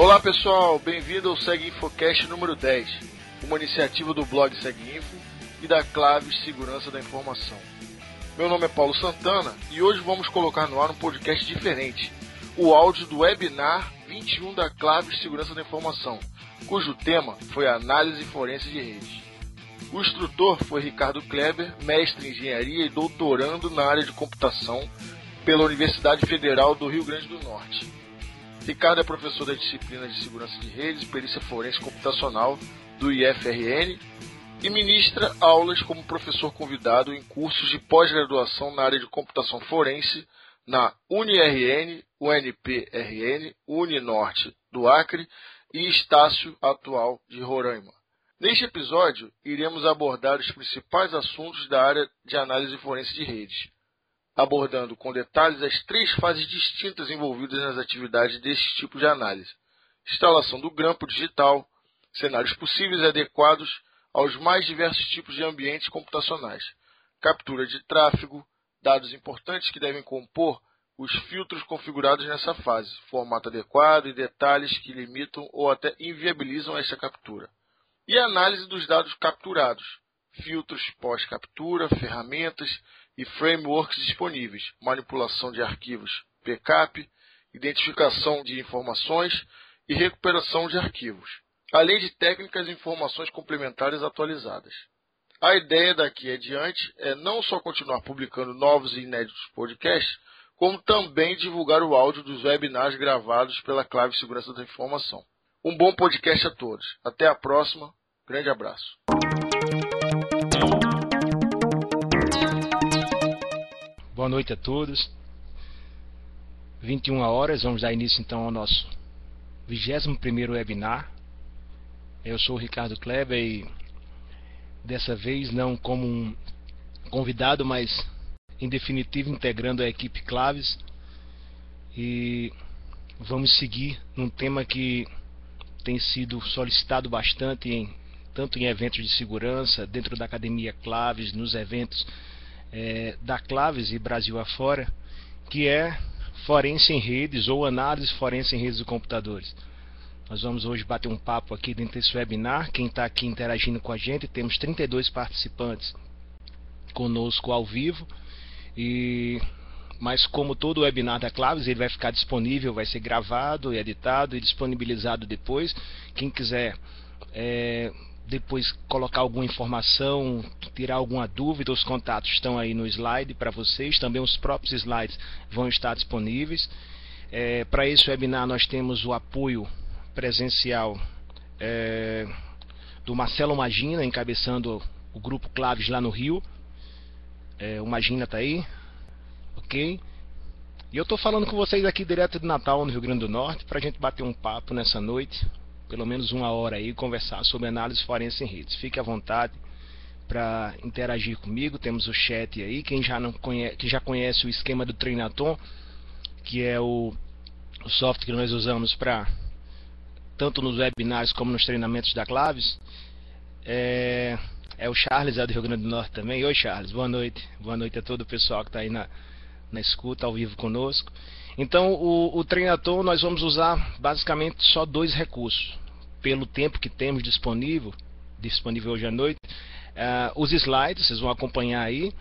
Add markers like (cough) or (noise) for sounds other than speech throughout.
Olá pessoal, bem-vindo ao Seg Infocast número 10, uma iniciativa do blog Seg Info e da Claves Segurança da Informação. Meu nome é Paulo Santana e hoje vamos colocar no ar um podcast diferente, o áudio do webinar 21 da Claves Segurança da Informação, cujo tema foi análise forense de redes. O instrutor foi Ricardo Kleber, mestre em engenharia e doutorando na área de computação pela Universidade Federal do Rio Grande do Norte. Ricardo é professor da disciplina de Segurança de Redes Perícia Forense Computacional do IFRN e ministra aulas como professor convidado em cursos de pós-graduação na área de computação forense na UniRN, UNPRN, Uninorte do Acre e Estácio Atual de Roraima. Neste episódio, iremos abordar os principais assuntos da área de análise forense de redes abordando com detalhes as três fases distintas envolvidas nas atividades desse tipo de análise: instalação do grampo digital, cenários possíveis e adequados aos mais diversos tipos de ambientes computacionais, captura de tráfego, dados importantes que devem compor os filtros configurados nessa fase, formato adequado e detalhes que limitam ou até inviabilizam esta captura. E análise dos dados capturados, filtros pós-captura, ferramentas e frameworks disponíveis, manipulação de arquivos, backup, identificação de informações e recuperação de arquivos, além de técnicas e informações complementares atualizadas. A ideia daqui adiante é não só continuar publicando novos e inéditos podcasts, como também divulgar o áudio dos webinars gravados pela Clave Segurança da Informação. Um bom podcast a todos. Até a próxima. Grande abraço. Boa noite a todos. 21 horas, vamos dar início então ao nosso 21º webinar. Eu sou o Ricardo Kleber e dessa vez não como um convidado, mas em definitivo integrando a equipe Claves. E vamos seguir num tema que tem sido solicitado bastante em tanto em eventos de segurança, dentro da academia Claves, nos eventos é, da Claves e Brasil afora, que é forense em redes ou análise forense em redes de computadores. Nós vamos hoje bater um papo aqui dentro desse webinar. Quem está aqui interagindo com a gente, temos 32 participantes conosco ao vivo. E mas como todo webinar da Claves, ele vai ficar disponível, vai ser gravado, editado e disponibilizado depois. Quem quiser é, depois colocar alguma informação, tirar alguma dúvida, os contatos estão aí no slide para vocês. Também os próprios slides vão estar disponíveis. É, para esse webinar nós temos o apoio presencial é, do Marcelo Magina, encabeçando o grupo Claves lá no Rio. É, o Magina está aí, ok? E eu estou falando com vocês aqui direto de Natal, no Rio Grande do Norte, para a gente bater um papo nessa noite, pelo menos uma hora aí, conversar sobre análise forense em redes. Fique à vontade para interagir comigo. Temos o chat aí. Quem já, não conhece, que já conhece o esquema do Treinaton, que é o, o software que nós usamos para tanto nos webinars como nos treinamentos da Claves. É, é o Charles, é do Rio Grande do Norte também. Oi, Charles, boa noite. Boa noite a todo o pessoal que está aí na, na escuta, ao vivo conosco. Então, o, o Treinaton nós vamos usar basicamente só dois recursos pelo tempo que temos disponível, disponível hoje à noite, uh, os slides, vocês vão acompanhar aí,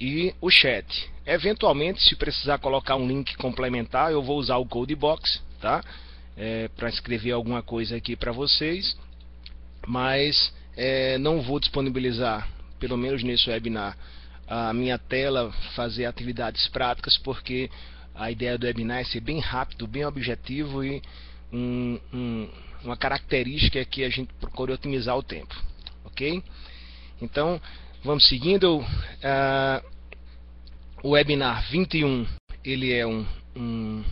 e o chat. Eventualmente, se precisar colocar um link complementar, eu vou usar o Codebox, tá? É, para escrever alguma coisa aqui para vocês, mas é, não vou disponibilizar, pelo menos nesse webinar, a minha tela, fazer atividades práticas, porque a ideia do webinar é ser bem rápido, bem objetivo e um, um uma característica que a gente procura otimizar o tempo, ok? Então, vamos seguindo. Uh, o webinar 21 ele é um, um,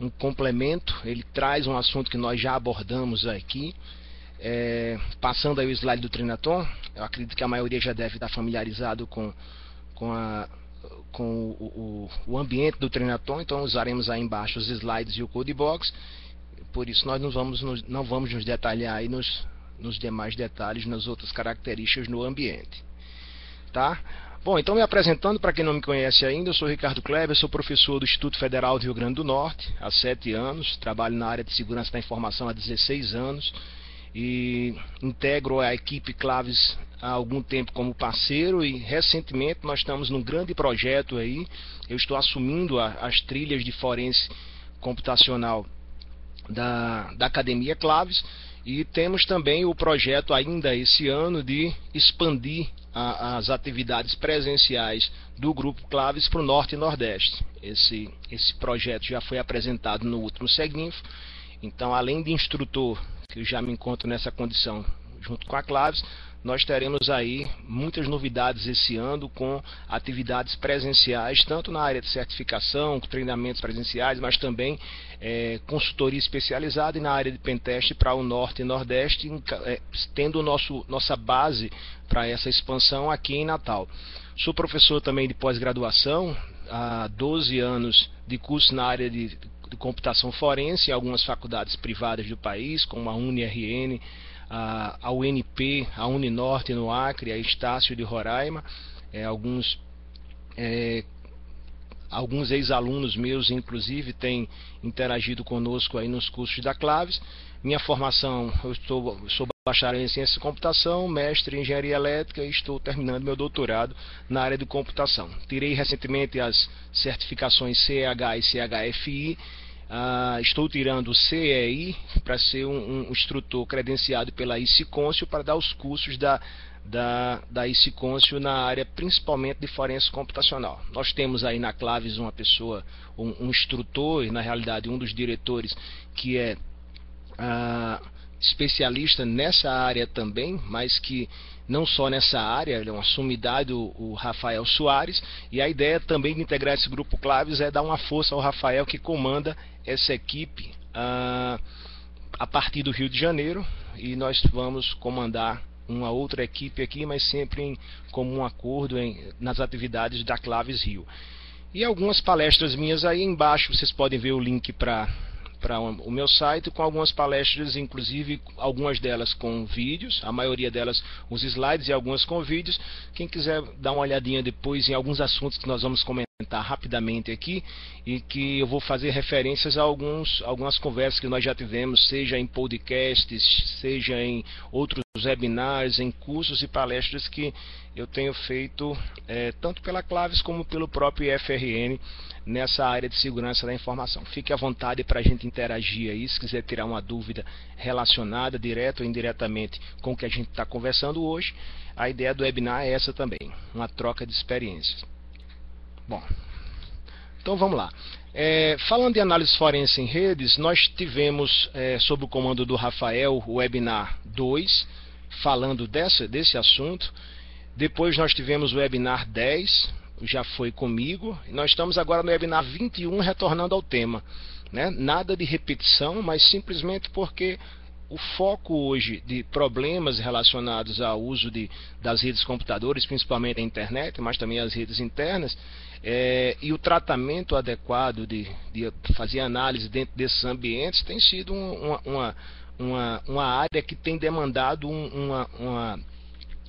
um, complemento, ele traz um assunto que nós já abordamos aqui. É, passando aí o slide do Trinaton, eu acredito que a maioria já deve estar familiarizado com, com, a, com o, o, o ambiente do Trinaton, então usaremos aí embaixo os slides e o Codebox por isso nós não vamos nos, não vamos nos detalhar aí nos, nos demais detalhes, nas outras características no ambiente. Tá? Bom, então me apresentando para quem não me conhece ainda, eu sou Ricardo Kleber, sou professor do Instituto Federal do Rio Grande do Norte há sete anos, trabalho na área de segurança da informação há 16 anos e integro a equipe Claves há algum tempo como parceiro e recentemente nós estamos num grande projeto aí, eu estou assumindo a, as trilhas de forense computacional da, da Academia Claves e temos também o projeto ainda esse ano de expandir a, as atividades presenciais do Grupo Claves para o Norte e Nordeste. Esse, esse projeto já foi apresentado no último Seguinfo. Então, além de instrutor, que eu já me encontro nessa condição junto com a Claves, nós teremos aí muitas novidades esse ano com atividades presenciais, tanto na área de certificação, treinamentos presenciais, mas também é, consultoria especializada e na área de pentest para o Norte e Nordeste, é, tendo nosso, nossa base para essa expansão aqui em Natal. Sou professor também de pós-graduação, há 12 anos de curso na área de, de computação forense em algumas faculdades privadas do país, como a UniRN, a, UNP, a Uninorte no Acre, a Estácio de Roraima, é, alguns é, alguns ex-alunos meus, inclusive, têm interagido conosco aí nos cursos da Claves. Minha formação, eu estou, sou bacharel em ciência de computação, mestre em engenharia elétrica e estou terminando meu doutorado na área de computação. Tirei recentemente as certificações CEH e CHFI Uh, estou tirando o CEI para ser um, um, instrutor credenciado pela ICICôncio para dar os cursos da, da, da ICICôncio na área principalmente de forense computacional. Nós temos aí na Claves uma pessoa, um, um instrutor, e na realidade um dos diretores, que é uh, especialista nessa área também, mas que não só nessa área, ele é uma sumidade, o, o, Rafael Soares, e a ideia também de integrar esse grupo Claves é dar uma força ao Rafael que comanda essa equipe ah, a partir do Rio de Janeiro, e nós vamos comandar uma outra equipe aqui, mas sempre em comum acordo em, nas atividades da Claves Rio. E algumas palestras minhas aí embaixo, vocês podem ver o link para para o meu site com algumas palestras, inclusive algumas delas com vídeos, a maioria delas os slides e algumas com vídeos. Quem quiser dar uma olhadinha depois em alguns assuntos que nós vamos comentar rapidamente aqui e que eu vou fazer referências a alguns, algumas conversas que nós já tivemos, seja em podcasts, seja em outros webinars, em cursos e palestras que eu tenho feito é, tanto pela Claves como pelo próprio IFRN nessa área de segurança da informação. Fique à vontade para a gente interagir aí, se quiser tirar uma dúvida relacionada, direto ou indiretamente, com o que a gente está conversando hoje. A ideia do webinar é essa também, uma troca de experiências. Bom, então vamos lá. É, falando de análise forense em redes, nós tivemos, é, sob o comando do Rafael, o webinar 2, falando dessa, desse assunto. Depois nós tivemos o webinar 10, já foi comigo. Nós estamos agora no webinar 21 retornando ao tema. Né? Nada de repetição, mas simplesmente porque o foco hoje de problemas relacionados ao uso de, das redes computadores, principalmente a internet, mas também as redes internas, é, e o tratamento adequado de, de, fazer análise dentro desses ambientes tem sido uma, uma, uma, uma área que tem demandado uma, uma,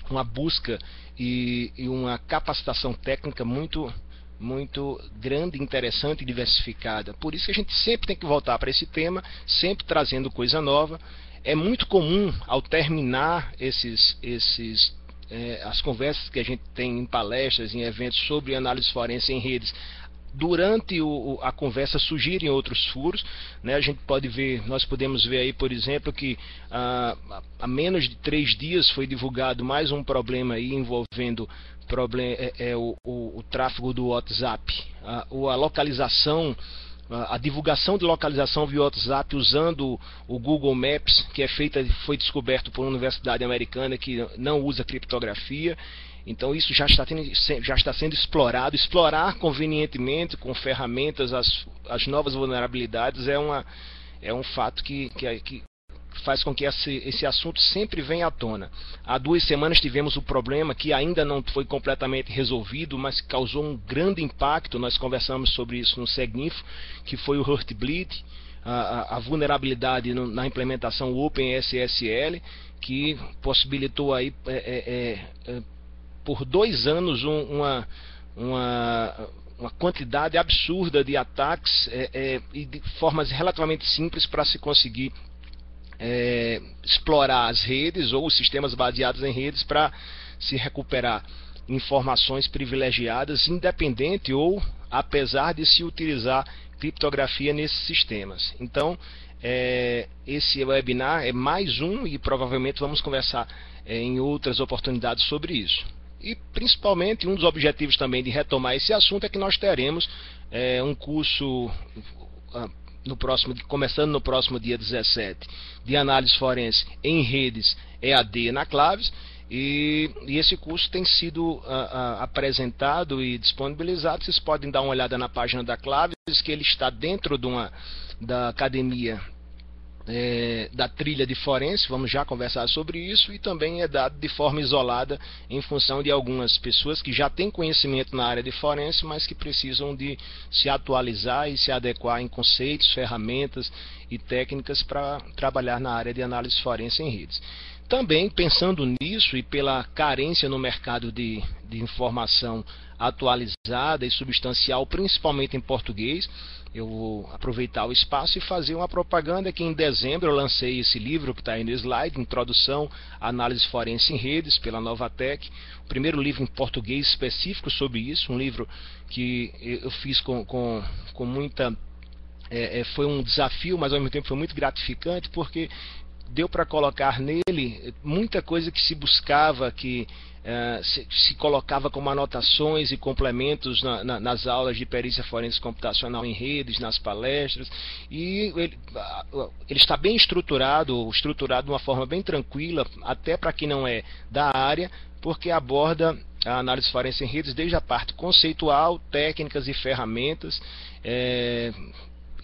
uma busca e, e uma capacitação técnica muito muito grande, interessante e diversificada. Por isso que a gente sempre tem que voltar para esse tema, sempre trazendo coisa nova. É muito comum ao terminar esses, esses é, as conversas que a gente tem em palestras, em eventos sobre análise forense em redes, durante o, a conversa surgirem outros furos. Né? A gente pode ver, nós podemos ver aí, por exemplo, que ah, há menos de três dias foi divulgado mais um problema aí envolvendo problem, é, é o, o, o, tráfego do WhatsApp, a, a localização a divulgação de localização via WhatsApp usando o Google Maps, que é feita, foi descoberto por uma universidade americana que não usa criptografia. Então isso já está, tendo, já está sendo explorado. Explorar convenientemente com ferramentas as, as novas vulnerabilidades é, uma, é um fato que, que, que faz com que esse, esse assunto sempre venha à tona. Há duas semanas tivemos o um problema que ainda não foi completamente resolvido, mas causou um grande impacto. Nós conversamos sobre isso no Segnifo, que foi o Heartbleed, a, a, vulnerabilidade no, na implementação OpenSSL, que possibilitou aí é, é, é, por dois anos um, uma, uma, uma quantidade absurda de ataques é, é, e de formas relativamente simples para se conseguir é, explorar as redes ou os sistemas baseados em redes para se recuperar informações privilegiadas, independente ou apesar de se utilizar criptografia nesses sistemas. Então, é, esse webinar é mais um e provavelmente vamos conversar é, em outras oportunidades sobre isso. E principalmente um dos objetivos também de retomar esse assunto é que nós teremos é, um curso no próximo, começando no próximo dia 17, de análise forense em redes EAD na Claves. E, e esse curso tem sido uh, uh, apresentado e disponibilizado. Vocês podem dar uma olhada na página da Claves, que ele está dentro de uma, da academia é, da trilha de forense, vamos já conversar sobre isso, e também é dado de forma isolada em função de algumas pessoas que já têm conhecimento na área de forense, mas que precisam de se atualizar e se adequar em conceitos, ferramentas e técnicas para trabalhar na área de análise forense em redes. Também pensando nisso e pela carência no mercado de, de informação atualizada e substancial, principalmente em português, eu vou aproveitar o espaço e fazer uma propaganda que em dezembro eu lancei esse livro que está aí no slide, Introdução à Análise Forense em Redes, pela Novatec. O primeiro livro em português específico sobre isso, um livro que eu fiz com, com, com muita é, é foi um desafio, mas ao mesmo tempo foi muito gratificante, porque deu para colocar nele muita coisa que se buscava, que uh, se, se, colocava como anotações e complementos na, na, nas aulas de perícia forense computacional em redes, nas palestras, e ele, ele está bem estruturado, estruturado de uma forma bem tranquila, até para quem não é da área, porque aborda a análise forense em redes desde a parte conceitual, técnicas e ferramentas, é,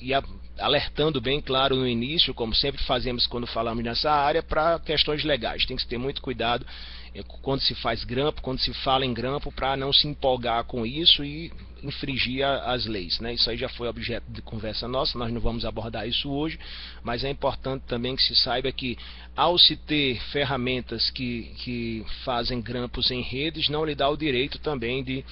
e a, alertando bem claro no início, como sempre fazemos quando falamos nessa área, para questões legais. Tem que ter muito cuidado quando se faz grampo, quando se fala em grampo, para não se empolgar com isso e infringir as leis. Né? Isso aí já foi objeto de conversa nossa, nós não vamos abordar isso hoje, mas é importante também que se saiba que, ao se ter ferramentas que, que fazem grampos em redes, não lhe dá o direito também de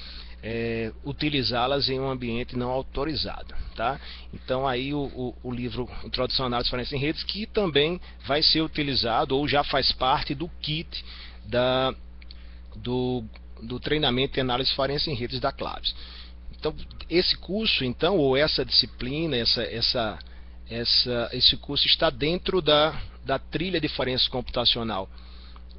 é, utilizá-las em um ambiente não autorizado. Tá? Então aí o, o, o livro Introdução à Análise Forense em Redes, que também vai ser utilizado ou já faz parte do kit da, do, do treinamento em análise forense em redes da Claves. Então esse curso, então, ou essa disciplina, essa, essa, essa, esse curso está dentro da, da trilha de forense computacional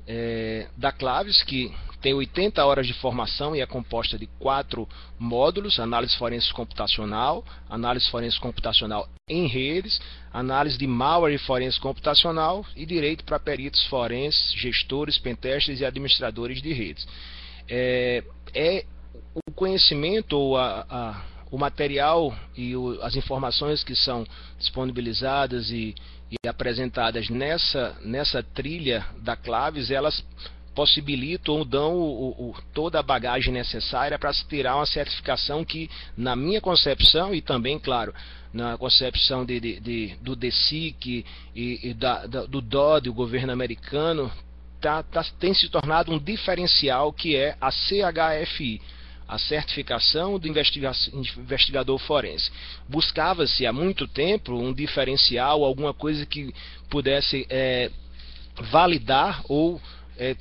é, da Claves, que tem 80 horas de formação e é composta de quatro módulos: análise forense computacional, análise forense computacional em redes, análise de malware forense computacional e direito para peritos forenses, gestores, pentestes e administradores de redes. É, é o conhecimento ou a, a, o material e o, as informações que são disponibilizadas e, e apresentadas nessa, nessa trilha da Claves, elas possibilitam ou dão o, o, toda a bagagem necessária para se tirar uma certificação que, na minha concepção, e também, claro, na concepção de, de, de do DECIC e, e da, da, do DOD, o governo americano, tá, tá, tem se tornado um diferencial que é a CHFI, a certificação do investiga investigador forense. Buscava-se há muito tempo um diferencial, alguma coisa que pudesse é, validar ou é,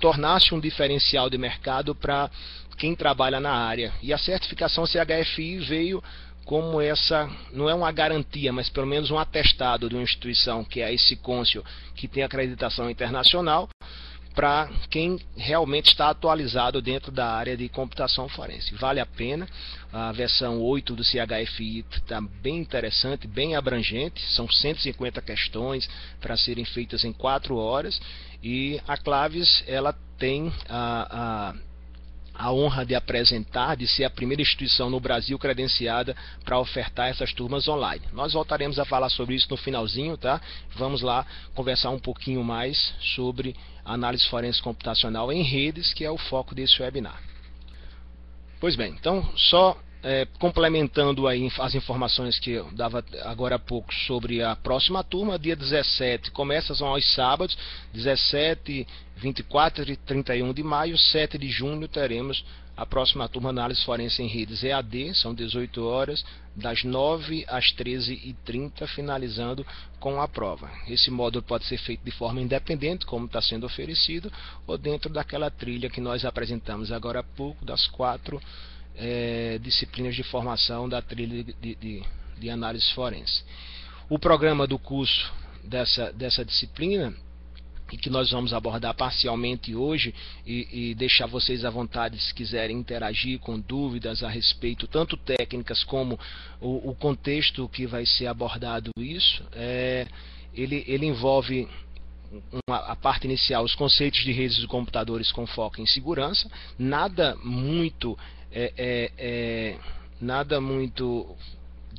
tornasse um diferencial de mercado para quem trabalha na área. E a certificação CHFI veio como essa, não é uma garantia, mas pelo menos um atestado de uma instituição que é esse Côncio, que tem acreditação internacional, para quem realmente está atualizado dentro da área de computação forense. Vale a pena. A versão 8 do CHFI está bem interessante, bem abrangente. São 150 questões para serem feitas em 4 horas. E a Claves ela tem a, a a honra de apresentar, de ser a primeira instituição no Brasil credenciada para ofertar essas turmas online. Nós voltaremos a falar sobre isso no finalzinho, tá? Vamos lá conversar um pouquinho mais sobre análise forense computacional em redes, que é o foco desse webinar. Pois bem, então só é, complementando aí as informações que eu dava agora há pouco sobre a próxima turma, dia 17 começa aos sábados, 17, 24 e 31 de maio, 7 de junho teremos a próxima turma análise forense em redes EAD, são 18 horas, das 9 às 13h30, finalizando com a prova. Esse módulo pode ser feito de forma independente, como está sendo oferecido, ou dentro daquela trilha que nós apresentamos agora há pouco, das quatro é, disciplinas de formação da trilha de, de, de análise forense. O programa do curso dessa, dessa disciplina e que nós vamos abordar parcialmente hoje e, e, deixar vocês à vontade se quiserem interagir com dúvidas a respeito, tanto técnicas como o, o contexto que vai ser abordado isso. É, ele, ele envolve uma, a parte inicial, os conceitos de redes de computadores com foco em segurança, nada muito é, é, é nada muito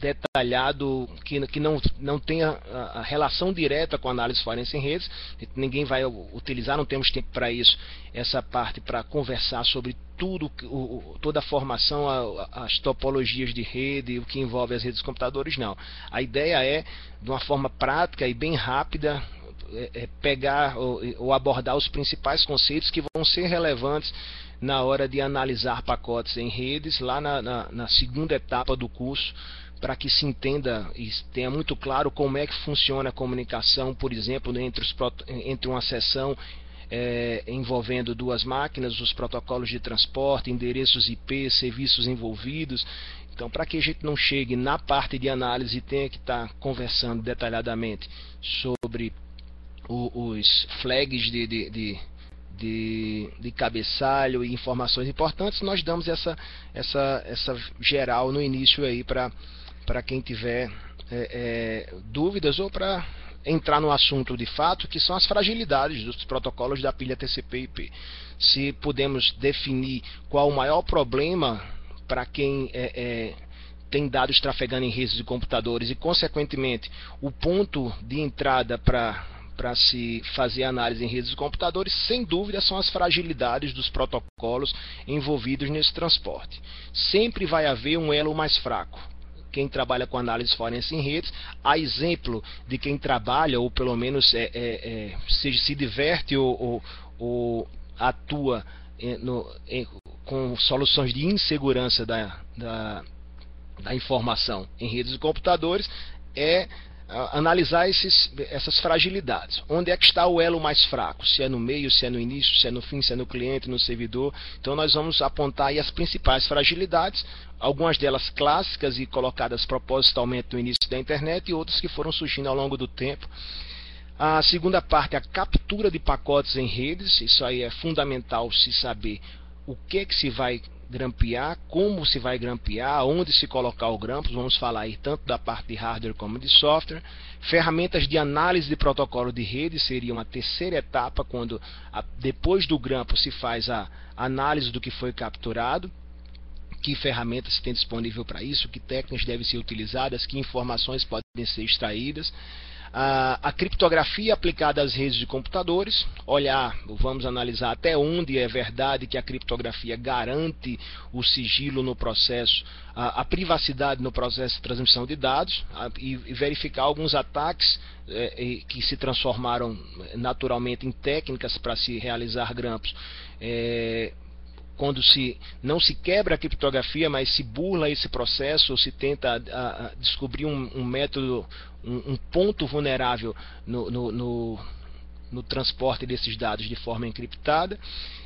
detalhado que, que não, não tenha a, relação direta com a análise forense em redes. Ninguém vai utilizar, não temos tempo para isso, essa parte para conversar sobre tudo, o, toda a formação, a, as topologias de rede, o que envolve as redes de computadores, não. A ideia é, de uma forma prática e bem rápida, é, é pegar ou, ou abordar os principais conceitos que vão ser relevantes na hora de analisar pacotes em redes, lá na, na, na segunda etapa do curso, para que se entenda e tenha muito claro como é que funciona a comunicação, por exemplo, entre, os, entre uma sessão é, envolvendo duas máquinas, os protocolos de transporte, endereços IP, serviços envolvidos. Então, para que a gente não chegue na parte de análise e tenha que estar tá conversando detalhadamente sobre os flags de, de, de de, de cabeçalho e informações importantes, nós damos essa, essa, essa geral no início aí para quem tiver é, é, dúvidas ou para entrar no assunto de fato, que são as fragilidades dos protocolos da pilha TCP/IP. Se podemos definir qual o maior problema para quem é, é, tem dados trafegando em redes de computadores e, consequentemente, o ponto de entrada para para se fazer análise em redes de computadores, sem dúvida, são as fragilidades dos protocolos envolvidos nesse transporte. Sempre vai haver um elo mais fraco quem trabalha com análise forense em redes, a exemplo de quem trabalha, ou pelo menos é, é, é, se, se diverte ou, ou, ou atua é, no, com soluções de insegurança da, da, da informação em redes de computadores, é analisar esses, essas fragilidades. Onde é que está o elo mais fraco? Se é no meio, se é no início, se é no fim, se é no cliente, no servidor. Então nós vamos apontar as principais fragilidades, algumas delas clássicas e colocadas propositalmente no início da internet e outras que foram surgindo ao longo do tempo. A segunda parte é a captura de pacotes em redes. Isso aí é fundamental se saber o que é que se vai grampear, como se vai grampear, onde se colocar o grampo, vamos falar aí tanto da parte de hardware como de software. Ferramentas de análise de protocolo de rede seria uma terceira etapa, quando a, depois do grampo se faz a análise do que foi capturado. Que ferramentas tem disponível para isso, que técnicas devem ser utilizadas, que informações podem ser extraídas a, a, criptografia aplicada às redes de computadores, olhar, vamos analisar até onde é verdade que a criptografia garante o sigilo no processo, a, a privacidade no processo de transmissão de dados a, e, e, verificar alguns ataques é, que se transformaram naturalmente em técnicas para se realizar grampos. É, quando se não se quebra a criptografia, mas se burla esse processo, ou se tenta a, a descobrir um, um método, um, um, ponto vulnerável no, no, no, no, transporte desses dados de forma encriptada.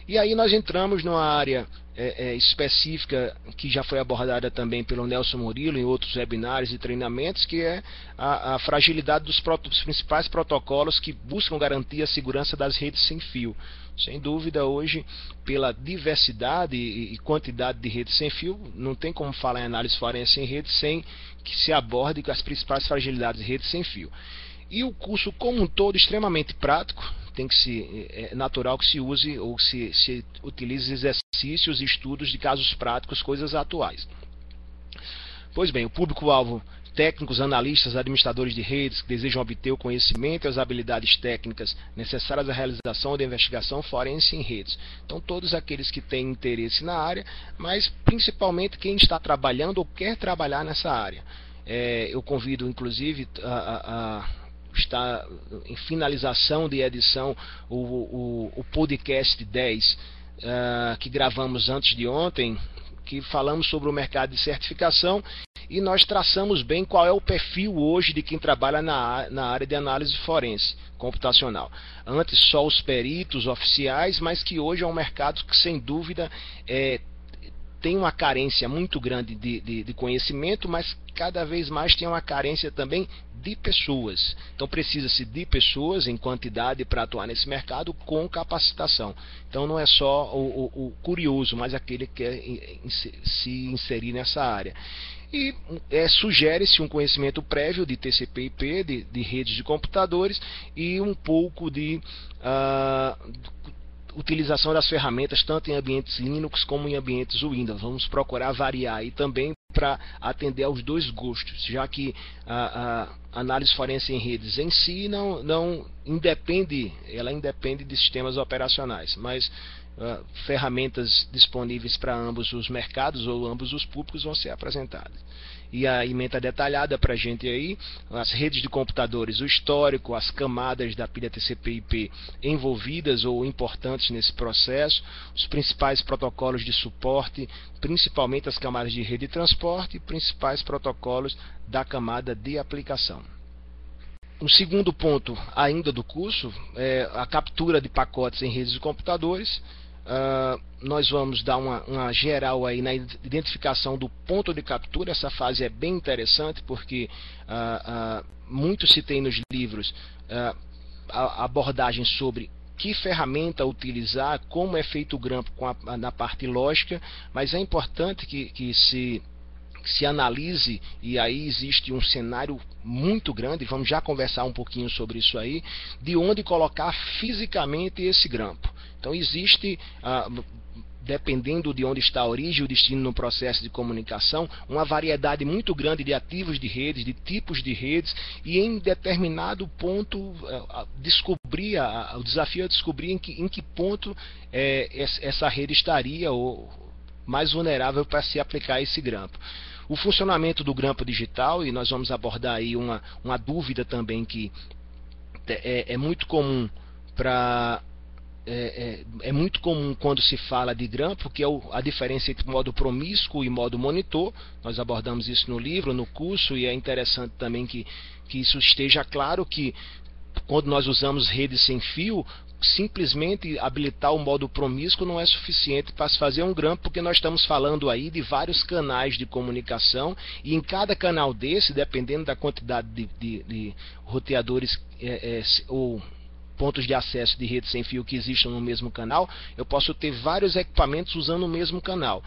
E aí nós entramos numa área é, é, específica que já foi abordada também pelo Nelson Murilo em outros webinários e treinamentos, que é a, a fragilidade dos, dos principais protocolos que buscam garantir a segurança das redes sem fio. Sem dúvida, hoje, pela diversidade e quantidade de redes sem fio, não tem como falar em análise forense em rede sem que se aborde as principais fragilidades de redes sem fio. E o curso como um todo extremamente prático, tem que se é, é natural que se use ou se, se utilize exercícios, estudos de casos práticos, coisas atuais. Pois bem, o público-alvo técnicos, analistas, administradores de redes que desejam obter o conhecimento e as habilidades técnicas necessárias à realização da investigação forense em redes. Então, todos aqueles que têm interesse na área, mas principalmente quem está trabalhando ou quer trabalhar nessa área. É, eu convido, inclusive, a, a, a está em finalização de edição o, o, o podcast 10 uh, ah, que gravamos antes de ontem, que falamos sobre o mercado de certificação e nós traçamos bem qual é o perfil hoje de quem trabalha na, na área de análise forense computacional. Antes só os peritos oficiais, mas que hoje é um mercado que sem dúvida é, tem uma carência muito grande de, de, de, conhecimento, mas cada vez mais tem uma carência também de pessoas. Então precisa-se de pessoas em quantidade para atuar nesse mercado com capacitação. Então não é só o, o, o curioso, mas aquele que quer se inserir nessa área. E é, sugere-se um conhecimento prévio de TCP/IP, de, de, redes de computadores e um pouco de uh, utilização das ferramentas tanto em ambientes Linux como em ambientes Windows. Vamos procurar variar aí também para atender aos dois gostos, já que a, a, análise forense em redes em si não, não independe, ela independe de sistemas operacionais, mas uh, ferramentas disponíveis para ambos os mercados ou ambos os públicos vão ser apresentadas. E a emenda detalhada para a gente aí, as redes de computadores, o histórico, as camadas da pilha TCP/IP envolvidas ou importantes nesse processo, os principais protocolos de suporte, principalmente as camadas de rede de transporte e principais protocolos da camada de aplicação. Um segundo ponto ainda do curso é a captura de pacotes em redes de computadores, Uh, nós vamos dar uma, uma, geral aí na identificação do ponto de captura. Essa fase é bem interessante porque uh, uh, muito se tem nos livros a abordagem sobre que ferramenta utilizar, como é feito o grampo a, na parte lógica, mas é importante que, que se se analise, e aí existe um cenário muito grande, vamos já conversar um pouquinho sobre isso aí, de onde colocar fisicamente esse grampo. Então existe, ah, dependendo de onde está a origem e o destino no processo de comunicação, uma variedade muito grande de ativos de redes, de tipos de redes, e em determinado ponto ah, descobrir, o desafio é descobrir em que, em que ponto é, essa rede estaria ou mais vulnerável para se aplicar esse grampo. O funcionamento do grampo digital, e nós vamos abordar aí uma, uma dúvida também que é, é muito comum para é, é, é, muito comum quando se fala de grampo, que é o, a diferença entre modo promíscuo e modo monitor. Nós abordamos isso no livro, no curso, e é interessante também que, que isso esteja claro que quando nós usamos redes sem fio, simplesmente habilitar o modo promíscuo não é suficiente para se fazer um grampo, porque nós estamos falando aí de vários canais de comunicação e em cada canal desse, dependendo da quantidade de, de, de roteadores é, é, ou pontos de acesso de rede sem fio que existam no mesmo canal, eu posso ter vários equipamentos usando o mesmo canal.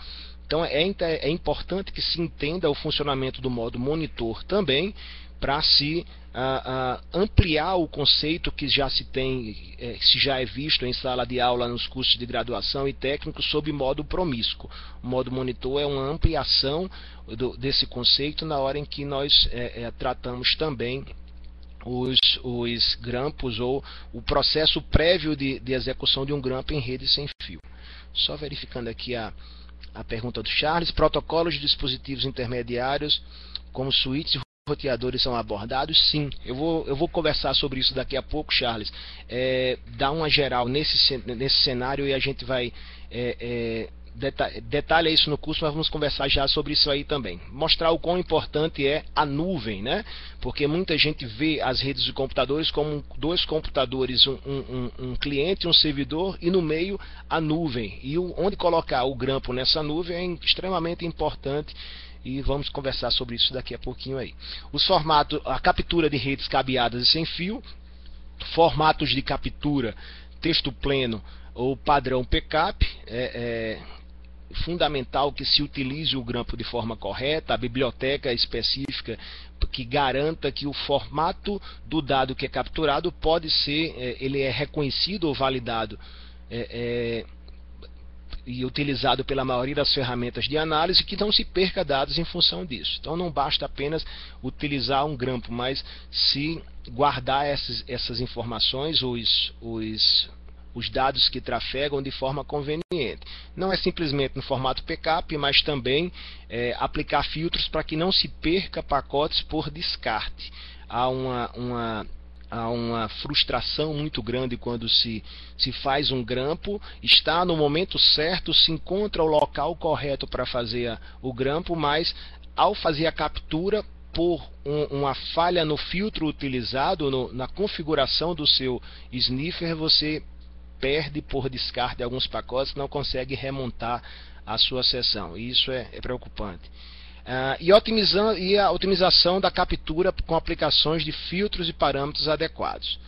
Então é, é importante que se entenda o funcionamento do modo monitor também, para se ampliar o conceito que já se tem, é, se já é visto em sala de aula nos cursos de graduação e técnicos sob modo promíscuo. O modo monitor é uma ampliação do, desse conceito na hora em que nós é, é, tratamos também os, os grampos ou o processo prévio de, de execução de um grampo em rede sem fio. Só verificando aqui a, a pergunta do Charles, protocolos de dispositivos intermediários como e roteadores são abordados? Sim, eu vou, eu vou conversar sobre isso daqui a pouco, Charles. É, dar uma geral nesse, nesse cenário e a gente vai é, é, detalha isso no curso, mas vamos conversar já sobre isso aí também. Mostrar o quão importante é a nuvem, né? Porque muita gente vê as redes de computadores como dois computadores, um, um, um cliente, um servidor e no meio a nuvem. E onde colocar o grampo nessa nuvem é extremamente importante e vamos conversar sobre isso daqui a pouquinho aí. Os formatos, a captura de redes cabeadas e sem fio, formatos de captura, texto pleno ou padrão PCAP, é, é fundamental que se utilize o grampo de forma correta, a biblioteca específica que garanta que o formato do dado que é capturado pode ser, é, ele é reconhecido ou validado é, é, e utilizado pela maioria das ferramentas de análise que não se perca dados em função disso. Então não basta apenas utilizar um grampo, mas se guardar essas, essas informações, os, os, os dados que trafegam de forma conveniente. Não é simplesmente no formato backup, mas também é, aplicar filtros para que não se perca pacotes por descarte. Há uma, uma há uma frustração muito grande quando se, se faz um grampo, está no momento certo, se encontra o local correto para fazer o grampo, mas ao fazer a captura por um, uma falha no filtro utilizado, no, na configuração do seu sniffer, você perde por descarte alguns pacotes, não consegue remontar a sua sessão. Isso é, é preocupante. Uh, e, otimizando, e a otimização da captura com aplicações de filtros e parâmetros adequados.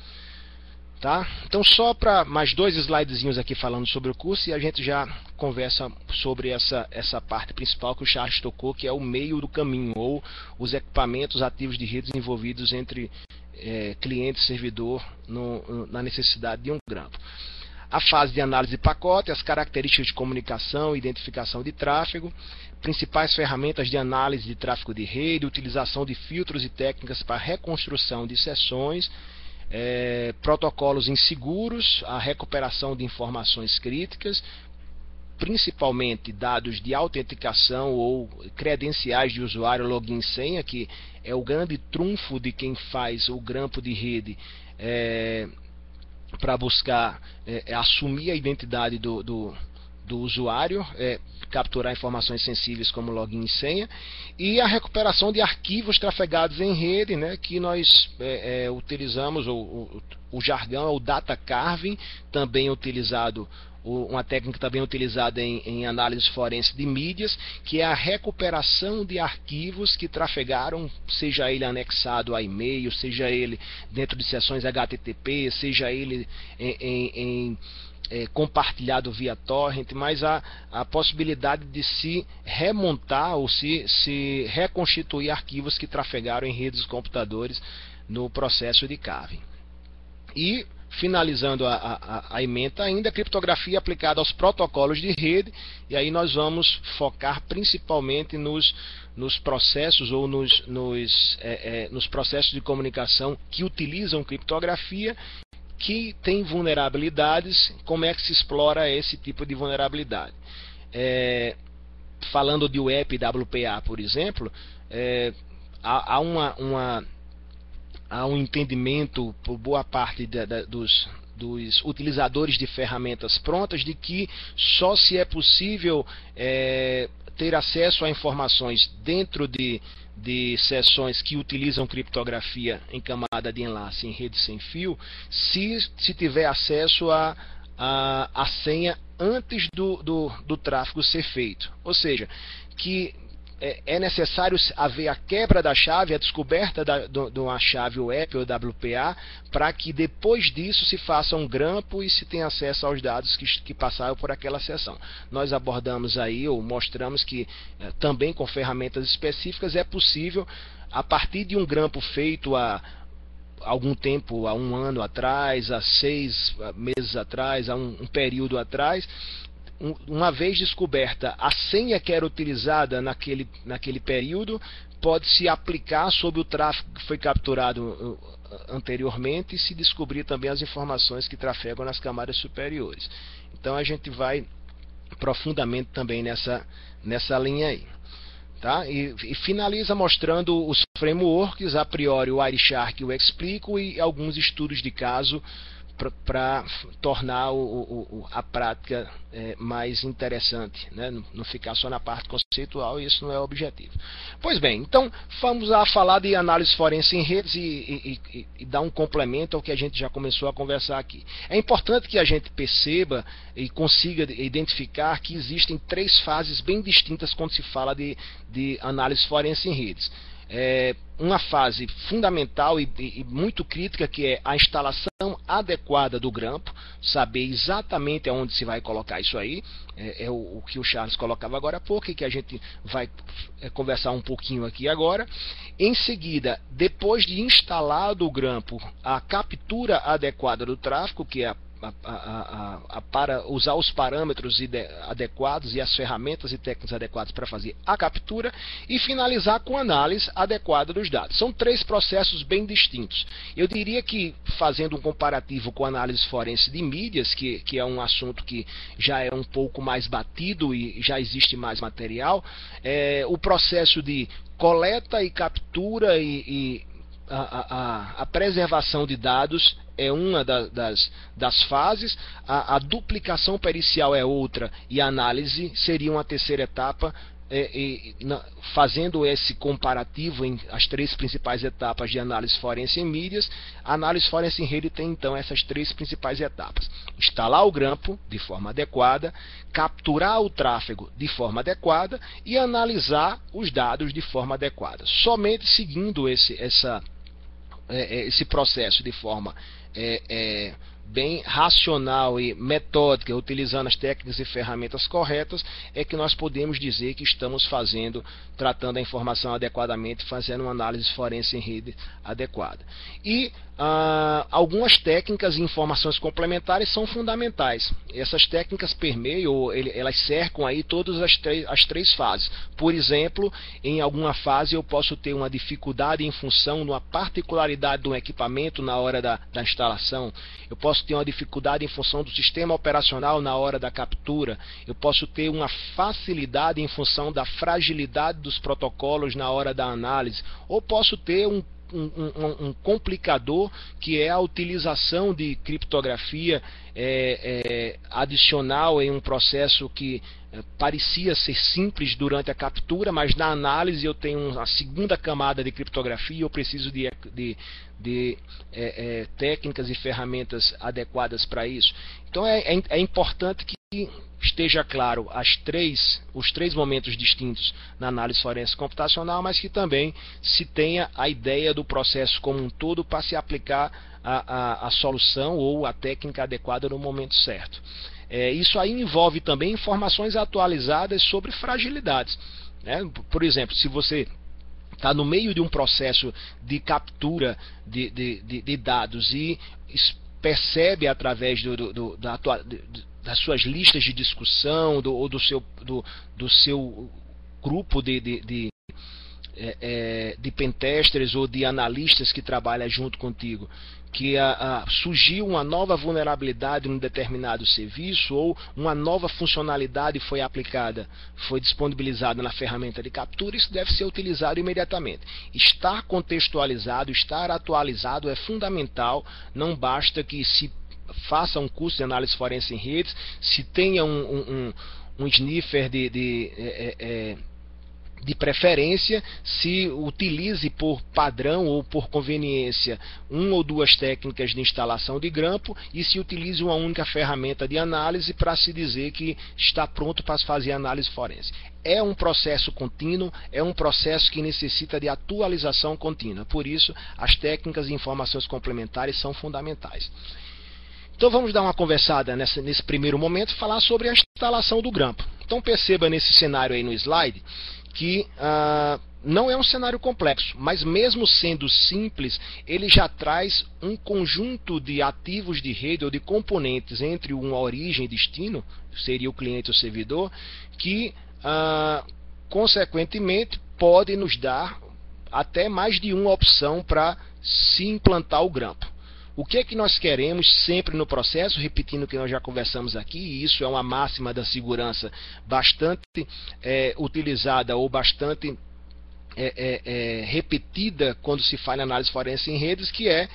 Tá? Então, só para mais dois slidezinhos aqui falando sobre o curso e a gente já conversa sobre essa, essa parte principal que o Charles tocou, que é o meio do caminho, ou os equipamentos ativos de redes envolvidos entre é, cliente e servidor no, na necessidade de um grampo. A fase de análise de pacote, as características de comunicação e identificação de tráfego, principais ferramentas de análise de tráfego de rede, utilização de filtros e técnicas para reconstrução de sessões, é, protocolos inseguros, a recuperação de informações críticas, principalmente dados de autenticação ou credenciais de usuário, login e senha, que é o grande trunfo de quem faz o grampo de rede é, para buscar é, assumir a identidade do, do do usuário, é, capturar informações sensíveis como login e senha, e a recuperação de arquivos trafegados em rede, né, que nós é, é, utilizamos, o, o, o, jargão é o data carving, também utilizado uma técnica também utilizada em, em análise forense de mídias, que é a recuperação de arquivos que trafegaram, seja ele anexado a e-mail, seja ele dentro de sessões HTTP, seja ele em, em, em é, compartilhado via torrent, mas a, a possibilidade de se remontar ou se, se reconstituir arquivos que trafegaram em redes de computadores no processo de carving. E finalizando a, a, a, ementa ainda, criptografia aplicada aos protocolos de rede, e aí nós vamos focar principalmente nos, nos processos ou nos, nos, é, é, nos processos de comunicação que utilizam criptografia que tem vulnerabilidades, como é que se explora esse tipo de vulnerabilidade. É, falando de WPA, por exemplo, é, há, há, uma, uma, há um entendimento por boa parte dos, dos utilizadores de ferramentas prontas de que só se é possível é, ter acesso a informações dentro de, de sessões que utilizam criptografia em camada de enlace em rede sem fio, se, se tiver acesso a, a, a senha antes do, do, do tráfego ser feito. Ou seja, que é, é necessário haver a quebra da chave, a descoberta da, de uma chave web ou WPA, para que depois disso se faça um grampo e se tenha acesso aos dados que, que passaram por aquela sessão. Nós abordamos aí, ou mostramos que é, também com ferramentas específicas é possível, a partir de um grampo feito a algum tempo, há um ano atrás, há seis meses atrás, há um, um período atrás, uma vez descoberta a senha que era utilizada naquele, naquele período, pode se aplicar sobre o tráfego que foi capturado uh, anteriormente e se descobrir também as informações que trafegam nas camadas superiores. Então a gente vai profundamente também nessa, nessa linha aí. Tá? E, e finaliza mostrando os frameworks, a priori o Wireshark e o Explico e alguns estudos de caso para tornar o, o, a prática é, mais interessante, né? não, não, ficar só na parte conceitual, isso não é o objetivo. Pois bem, então vamos a falar de análise forense em redes e, e, e, e, dar um complemento ao que a gente já começou a conversar aqui. É importante que a gente perceba e consiga identificar que existem três fases bem distintas quando se fala de, de análise forense em redes é, uma fase fundamental e, e, muito crítica que é a instalação adequada do grampo, saber exatamente aonde se vai colocar isso aí, é, é o, o, que o Charles colocava agora há pouco e que a gente vai é, conversar um pouquinho aqui agora. Em seguida, depois de instalado o grampo, a captura adequada do tráfego, que é a a, a, a, para usar os parâmetros adequados e as ferramentas e técnicas adequadas para fazer a captura e finalizar com análise adequada dos dados. São três processos bem distintos. Eu diria que, fazendo um comparativo com a análise forense de mídias, que, que é um assunto que já é um pouco mais batido e já existe mais material, é, o processo de coleta e captura e, e a, a, a, preservação de dados é uma da, das, das fases, a, a, duplicação pericial é outra e a análise seria uma terceira etapa, é, na, fazendo esse comparativo em as três principais etapas de análise forense em mídias, a análise forense em rede tem então essas três principais etapas: instalar o grampo de forma adequada, capturar o tráfego de forma adequada e analisar os dados de forma adequada. Somente seguindo esse, essa, é, é esse processo de forma é, é, bem racional e metódica, utilizando as técnicas e ferramentas corretas, é que nós podemos dizer que estamos fazendo, tratando a informação adequadamente, fazendo uma análise forense em rede adequada. E ah, algumas técnicas e informações complementares são fundamentais. Essas técnicas permeiam, elas cercam aí todas as três, as três fases. Por exemplo, em alguma fase eu posso ter uma dificuldade em função de uma particularidade do equipamento na hora da, da instalação. Eu posso ter uma dificuldade em função do sistema operacional na hora da captura. Eu posso ter uma facilidade em função da fragilidade dos protocolos na hora da análise. Ou posso ter um um, um, um, complicador que é a utilização de criptografia é, é, adicional em um processo que parecia ser simples durante a captura, mas na análise eu tenho a segunda camada de criptografia, eu preciso de, de, de é, é, técnicas e ferramentas adequadas para isso. Então é, é, é importante que esteja claro as três, os três momentos distintos na análise forense computacional, mas que também se tenha a ideia do processo como um todo para se aplicar a, a, a solução ou a técnica adequada no momento certo. É, isso aí envolve também informações atualizadas sobre fragilidades. Né? Por exemplo, se você está no meio de um processo de captura de, de, de, de dados e percebe através do, do, do da, das suas listas de discussão ou do seu, do, seu grupo de, de, de, é, é ou de analistas que trabalham junto contigo, que a, a, surgiu uma nova vulnerabilidade em um determinado serviço ou uma nova funcionalidade foi aplicada, foi disponibilizada na ferramenta de captura, isso deve ser utilizado imediatamente. Estar contextualizado, estar atualizado é fundamental, não basta que se faça um curso de análise forense em redes, se tenha um, um, um sniffer de, de, é, é, de preferência, se utilize por padrão ou por conveniência uma ou duas técnicas de instalação de grampo e se utilize uma única ferramenta de análise para se dizer que está pronto para fazer análise forense. É um processo contínuo, é um processo que necessita de atualização contínua. Por isso, as técnicas e informações complementares são fundamentais. Então vamos dar uma conversada nessa, nesse primeiro momento e falar sobre a instalação do grampo. Então perceba nesse cenário aí no slide que ah, não é um cenário complexo, mas mesmo sendo simples, ele já traz um conjunto de ativos de rede ou de componentes entre uma origem e destino, seria o cliente ou servidor, que ah, consequentemente pode nos dar até mais de uma opção para se implantar o grampo. O que é que nós queremos sempre no processo, repetindo o que nós já conversamos aqui, e isso é uma máxima da segurança bastante é, utilizada ou bastante é, é, é, repetida quando se fala em análise forense em redes, que é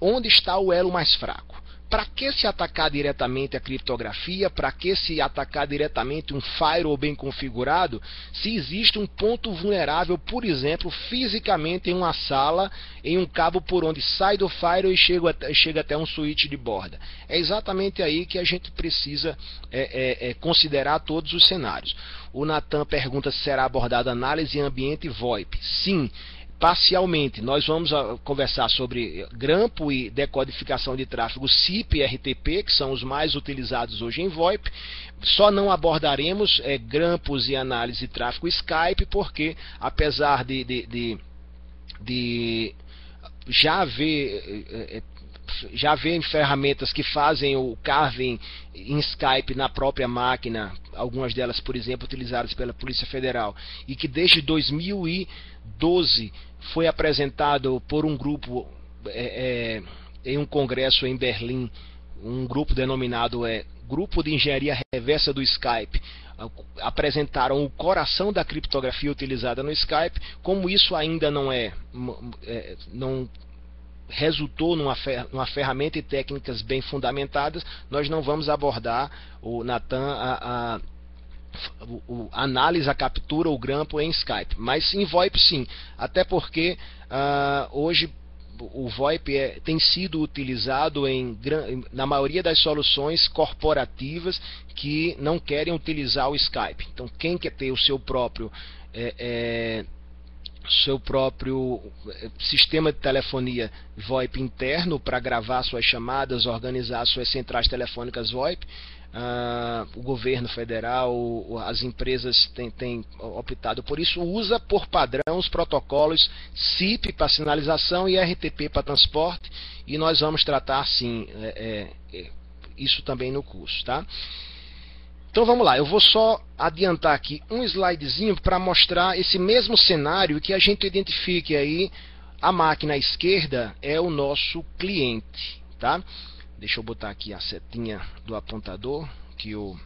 onde está o elo mais fraco. Para que se atacar diretamente a criptografia? Para que se atacar diretamente um firewall bem configurado? Se existe um ponto vulnerável, por exemplo, fisicamente em uma sala, em um cabo por onde sai do firewall e chega até, chega até um switch de borda. É exatamente aí que a gente precisa é, é, é, considerar todos os cenários. O Natan pergunta se será abordada análise em ambiente VoIP. Sim, parcialmente. Nós vamos ah, conversar sobre grampo e decodificação de tráfego SIP e RTP, que são os mais utilizados hoje em VoIP. Só não abordaremos é, grampos e análise de tráfego Skype, porque apesar de, de, de, de já haver é, já vem ferramentas que fazem o carving em Skype na própria máquina, algumas delas, por exemplo, utilizadas pela Polícia Federal, e que desde 2012 foi apresentado por um grupo é, é, em um congresso em Berlim, um grupo denominado é, Grupo de Engenharia Reversa do Skype, apresentaram o coração da criptografia utilizada no Skype. Como isso ainda não é, é não resultou numa, fer numa ferramenta e técnicas bem fundamentadas, nós não vamos abordar o Natan a, a o, o, análise, a captura, o grampo em Skype. Mas em VoIP sim, até porque uh, hoje o VoIP é, tem sido utilizado em, na maioria das soluções corporativas que não querem utilizar o Skype. Então, quem quer ter o seu próprio é, é, seu próprio é, sistema de telefonia VoIP interno para gravar suas chamadas, organizar suas centrais telefônicas VoIP, Uh, o governo federal, as empresas têm, têm, optado por isso, usa por padrão os protocolos CIP para sinalização e RTP para transporte, e nós vamos tratar sim é, é, isso também no curso. Tá? Então vamos lá, eu vou só adiantar aqui um slidezinho para mostrar esse mesmo cenário que a gente identifique aí a máquina à esquerda é o nosso cliente, tá? Deixa eu botar aqui a setinha do apontador que o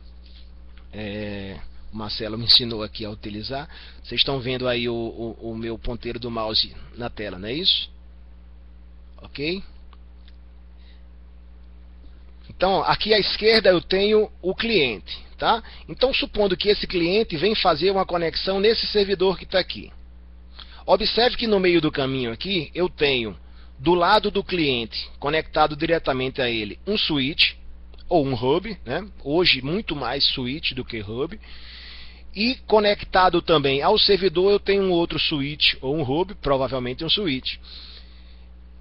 é, Marcelo me ensinou aqui a utilizar. Vocês estão vendo aí o, o, o meu ponteiro do mouse na tela, não é isso? Ok? Então, aqui à esquerda eu tenho o cliente, tá? Então, supondo que esse cliente vem fazer uma conexão nesse servidor que está aqui. Observe que no meio do caminho aqui eu tenho do lado do cliente, conectado diretamente a ele, um switch ou um hub, né? hoje muito mais switch do que hub, e conectado também ao servidor eu tenho um outro switch ou um hub, provavelmente um switch.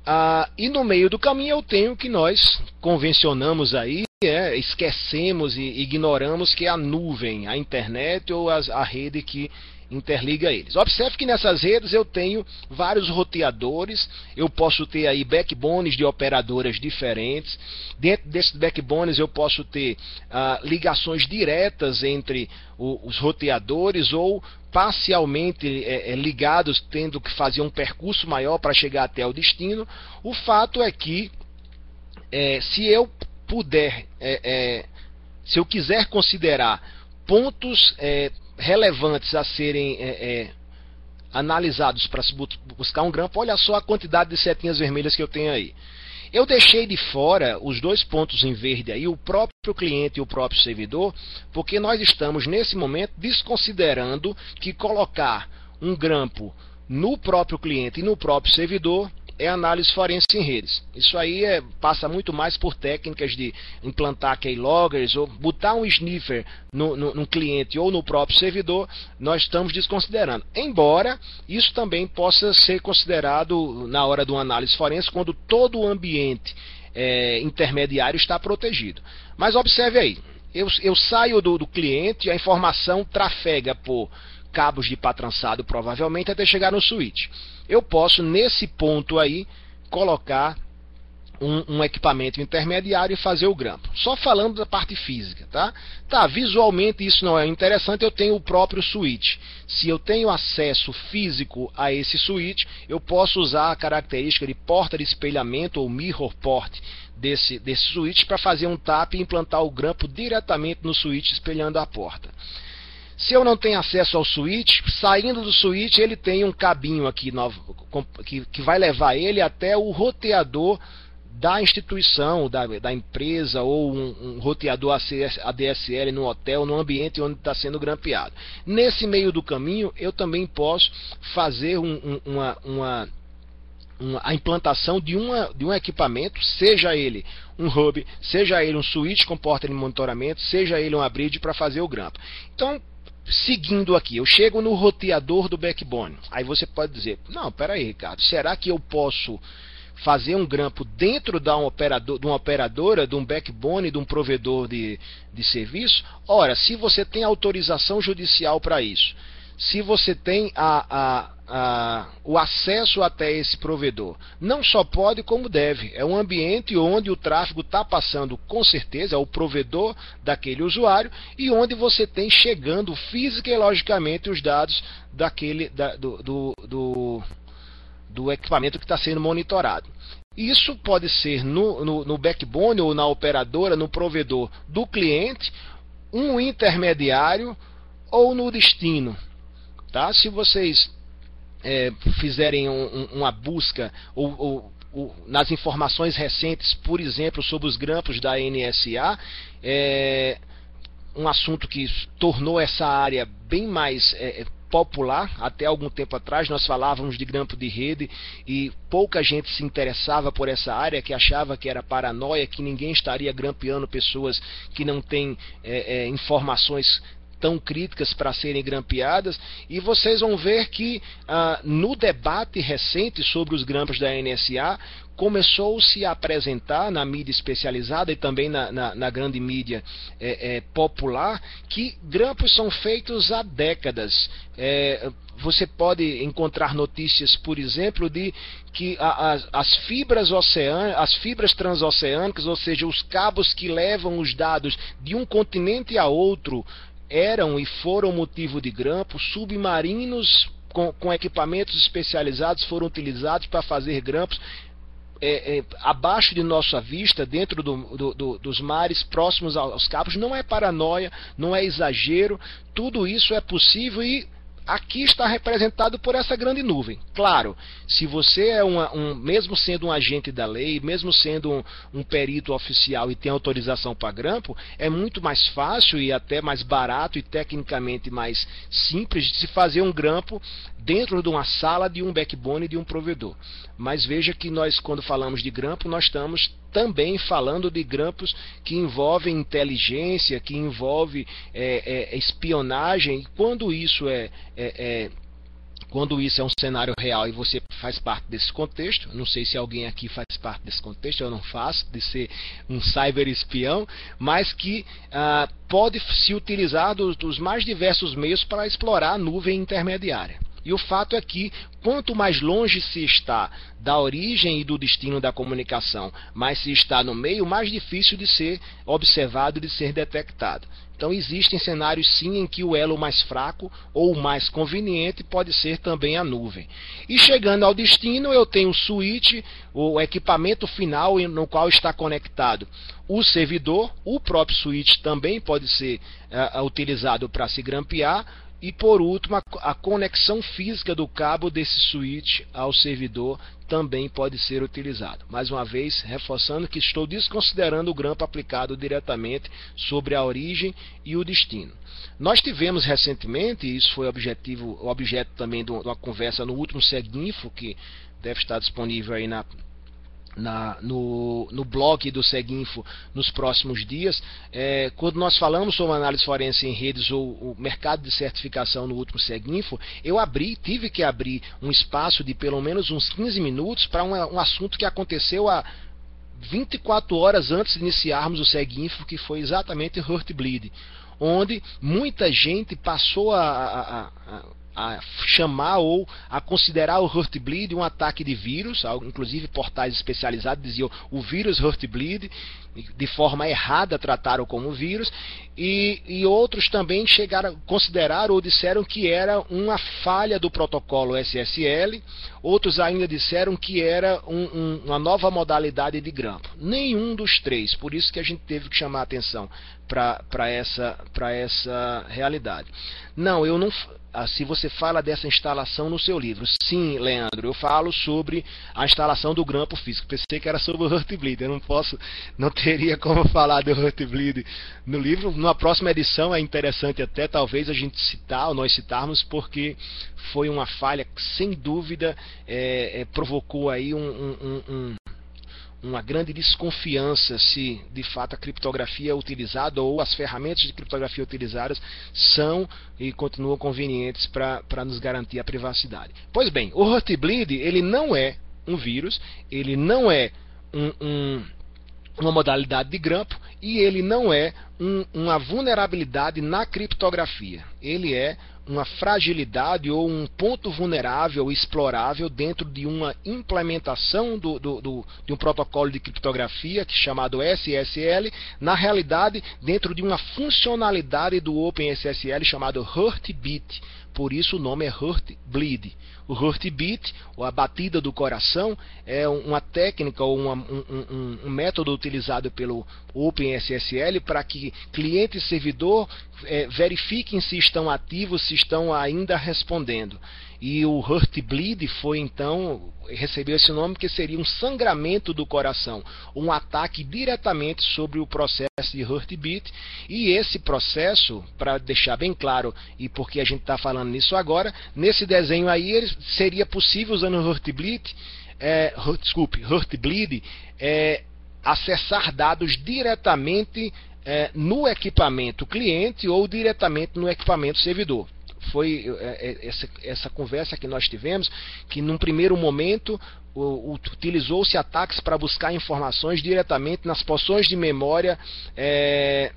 Ah, e no meio do caminho eu tenho que nós convencionamos aí, é, esquecemos e ignoramos que é a nuvem, a internet ou as, a rede que interliga eles. Observe que nessas redes eu tenho vários roteadores, eu posso ter aí backbones de operadoras diferentes. Dentro desses backbones eu posso ter ah, ligações diretas entre o, os roteadores ou parcialmente é, é, ligados, tendo que fazer um percurso maior para chegar até o destino. O fato é que é, se eu puder, é, é, se eu quiser considerar pontos é, relevantes a serem é, é, analisados para se buscar um grampo, olha só a quantidade de setinhas vermelhas que eu tenho aí. Eu deixei de fora os dois pontos em verde aí, o próprio cliente e o próprio servidor, porque nós estamos nesse momento desconsiderando que colocar um grampo no próprio cliente e no próprio servidor é análise forense em redes. Isso aí é, passa muito mais por técnicas de implantar keyloggers ou botar um sniffer no, no, no, cliente ou no próprio servidor, nós estamos desconsiderando. Embora isso também possa ser considerado na hora de uma análise forense quando todo o ambiente é, intermediário está protegido. Mas observe aí, eu, eu saio do, do cliente, a informação trafega por cabos de pá trançado provavelmente até chegar no switch. Eu posso nesse ponto aí colocar um, um, equipamento intermediário e fazer o grampo. Só falando da parte física, tá? Tá, visualmente isso não é interessante, eu tenho o próprio switch. Se eu tenho acesso físico a esse switch, eu posso usar a característica de porta de espelhamento ou mirror port desse, desse switch para fazer um tap e implantar o grampo diretamente no switch espelhando a porta. Se eu não tenho acesso ao switch, saindo do switch ele tem um cabinho aqui que, vai levar ele até o roteador da instituição, da, da empresa ou um, um roteador ADSL no hotel, no ambiente onde está sendo grampeado. Nesse meio do caminho, eu também posso fazer um, um, uma, uma, a implantação de, uma, de um equipamento, seja ele um hub, seja ele um switch com porta de monitoramento, seja ele uma bridge para fazer o grampo. Então, seguindo aqui, eu chego no roteador do backbone. Aí você pode dizer: Não, peraí, Ricardo, será que eu posso fazer um grampo dentro da um operador, de uma operadora, de um backbone, de um provedor de, de serviço? Ora, se você tem autorização judicial para isso, se você tem a, a, a, o acesso até esse provedor. Não só pode, como deve. É um ambiente onde o tráfego está passando com certeza, é o provedor daquele usuário, e onde você tem chegando física e logicamente os dados daquele, da, do, do, do, do equipamento que está sendo monitorado. Isso pode ser no, no, no, backbone ou na operadora, no provedor do cliente, um intermediário ou no destino. Tá? Se vocês é, fizerem um, um, uma busca ou, ou, ou, nas informações recentes, por exemplo, sobre os grampos da NSA, é, um assunto que tornou essa área bem mais é, popular. Até algum tempo atrás nós falávamos de grampo de rede e pouca gente se interessava por essa área, que achava que era paranoia, que ninguém estaria grampeando pessoas que não têm é, é, informações tão críticas para serem grampeadas, e vocês vão ver que ah, no debate recente sobre os grampos da NSA, começou-se a apresentar na mídia especializada e também na, na, na grande mídia é, é, popular que grampos são feitos há décadas. É, você pode encontrar notícias, por exemplo, de que as, as fibras as fibras transoceânicas, ou seja, os cabos que levam os dados de um continente a outro, eram e foram motivo de grampo, submarinos com, com equipamentos especializados foram utilizados para fazer grampos é, é, abaixo de nossa vista, dentro do, do, do, dos mares próximos aos cabos, não é paranoia, não é exagero, tudo isso é possível e aqui está representado por essa grande nuvem. Claro, se você é uma, um, mesmo sendo um agente da lei, mesmo sendo um, um perito oficial e tem autorização para grampo, é muito mais fácil e até mais barato e tecnicamente mais simples de se fazer um grampo dentro de uma sala de um backbone de um provedor. Mas veja que nós, quando falamos de grampo, nós estamos também falando de grampos que envolvem inteligência, que envolve é, é, espionagem. E quando isso é, é, é, quando isso é um cenário real e você faz parte desse contexto, não sei se alguém aqui faz parte desse contexto, eu não faço, de ser um cyber espião, mas que ah, pode se utilizar dos, dos mais diversos meios para explorar a nuvem intermediária. E o fato é que, quanto mais longe se está da origem e do destino da comunicação, mais se está no meio, mais difícil de ser observado, de ser detectado. Então existem cenários sim em que o elo mais fraco ou mais conveniente pode ser também a nuvem. E chegando ao destino, eu tenho o switch, o equipamento final no qual está conectado o servidor, o próprio switch também pode ser uh, utilizado para se grampear e por último, a, conexão física do cabo desse switch ao servidor também pode ser utilizado. Mais uma vez, reforçando que estou desconsiderando o grampo aplicado diretamente sobre a origem e o destino. Nós tivemos recentemente, e isso foi objetivo, objeto também de uma conversa no último Seguinfo, que deve estar disponível aí na, na, no, no blog do Seguinfo nos próximos dias. É, quando nós falamos sobre análise forense em redes ou o mercado de certificação no último Seguinfo, eu abri, tive que abrir um espaço de pelo menos uns 15 minutos para um, um assunto que aconteceu há 24 horas antes de iniciarmos o Seguinfo, que foi exatamente o Heartbleed, onde muita gente passou a, a, a, a chamar ou a considerar o Heartbleed um ataque de vírus, inclusive portais especializados diziam o vírus Heartbleed, de forma errada trataram como vírus, e, e outros também chegaram a considerar ou disseram que era uma falha do protocolo SSL, outros ainda disseram que era um, um, uma nova modalidade de grampo. Nenhum dos três, por isso que a gente teve que chamar a atenção para essa, essa realidade. Não, eu não ah, se você fala dessa instalação no seu livro. Sim, Leandro, eu falo sobre a instalação do grampo físico. Pensei que era sobre o Heartbleed. Eu não posso, não teria como (laughs) falar do Heartbleed no livro. Numa próxima edição é interessante até talvez a gente citar, ou nós citarmos, porque foi uma falha que sem dúvida é, é, provocou aí um, um, um, uma grande desconfiança se de fato a criptografia utilizada ou as ferramentas de criptografia utilizadas são e continuam convenientes para nos garantir a privacidade. Pois bem, o Heartbleed ele não é um vírus, ele não é um, um, uma modalidade de grampo e ele não é um, uma vulnerabilidade na criptografia. Ele é uma fragilidade ou um ponto vulnerável explorável dentro de uma implementação do, do, do, de um protocolo de criptografia que é chamado SSL, na realidade dentro de uma funcionalidade do OpenSSL chamado Heartbeat. Por isso o nome é Heartbleed. O heartbeat, ou a batida do coração, é uma técnica ou uma, um, um, um, método utilizado pelo OpenSSL para que cliente e servidor é, verifiquem se estão ativos, se estão ainda respondendo. E o Heartbleed foi então recebeu esse nome que seria um sangramento do coração, um ataque diretamente sobre o processo de Heartbeat. E esse processo, para deixar bem claro e porque a gente está falando nisso agora, nesse desenho aí seria possível usando o Heartbleed, é, desculpe, Heartbleed, é, acessar dados diretamente é, no equipamento cliente ou diretamente no equipamento servidor. Foi é, é, essa, essa conversa que nós tivemos, que num primeiro momento utilizou-se ataques para buscar informações diretamente nas porções de memória é,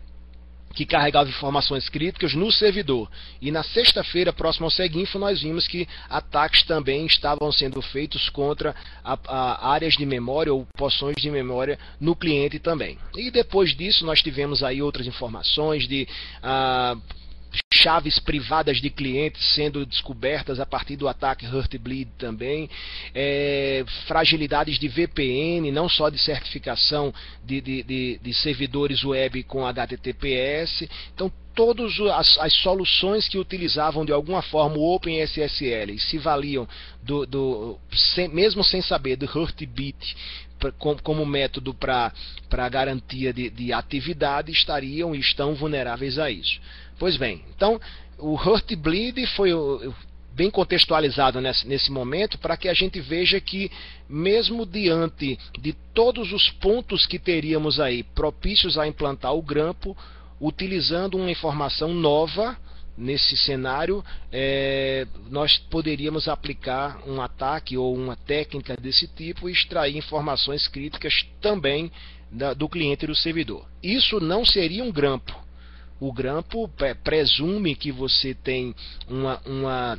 que carregava informações críticas no servidor. E na sexta-feira, próximo ao Seguinfo, nós vimos que ataques também estavam sendo feitos contra a, a áreas de memória ou porções de memória no cliente também. E depois disso, nós tivemos aí outras informações de. Ah, chaves privadas de clientes sendo descobertas a partir do ataque Heartbleed também, é, fragilidades de VPN, não só de certificação de, de, de, de servidores web com HTTPS. Então, todas as, as, soluções que utilizavam de alguma forma o OpenSSL e se valiam do, do sem, mesmo sem saber do Heartbeat como método para garantia de, de atividade estariam e estão vulneráveis a isso. Pois bem, então o Hurt Bleed foi bem contextualizado nesse, nesse momento para que a gente veja que, mesmo diante de todos os pontos que teríamos aí propícios a implantar o grampo, utilizando uma informação nova nesse cenário, é, nós poderíamos aplicar um ataque ou uma técnica desse tipo e extrair informações críticas também da, do cliente e do servidor. Isso não seria um grampo o grampo presume que você tem uma, uma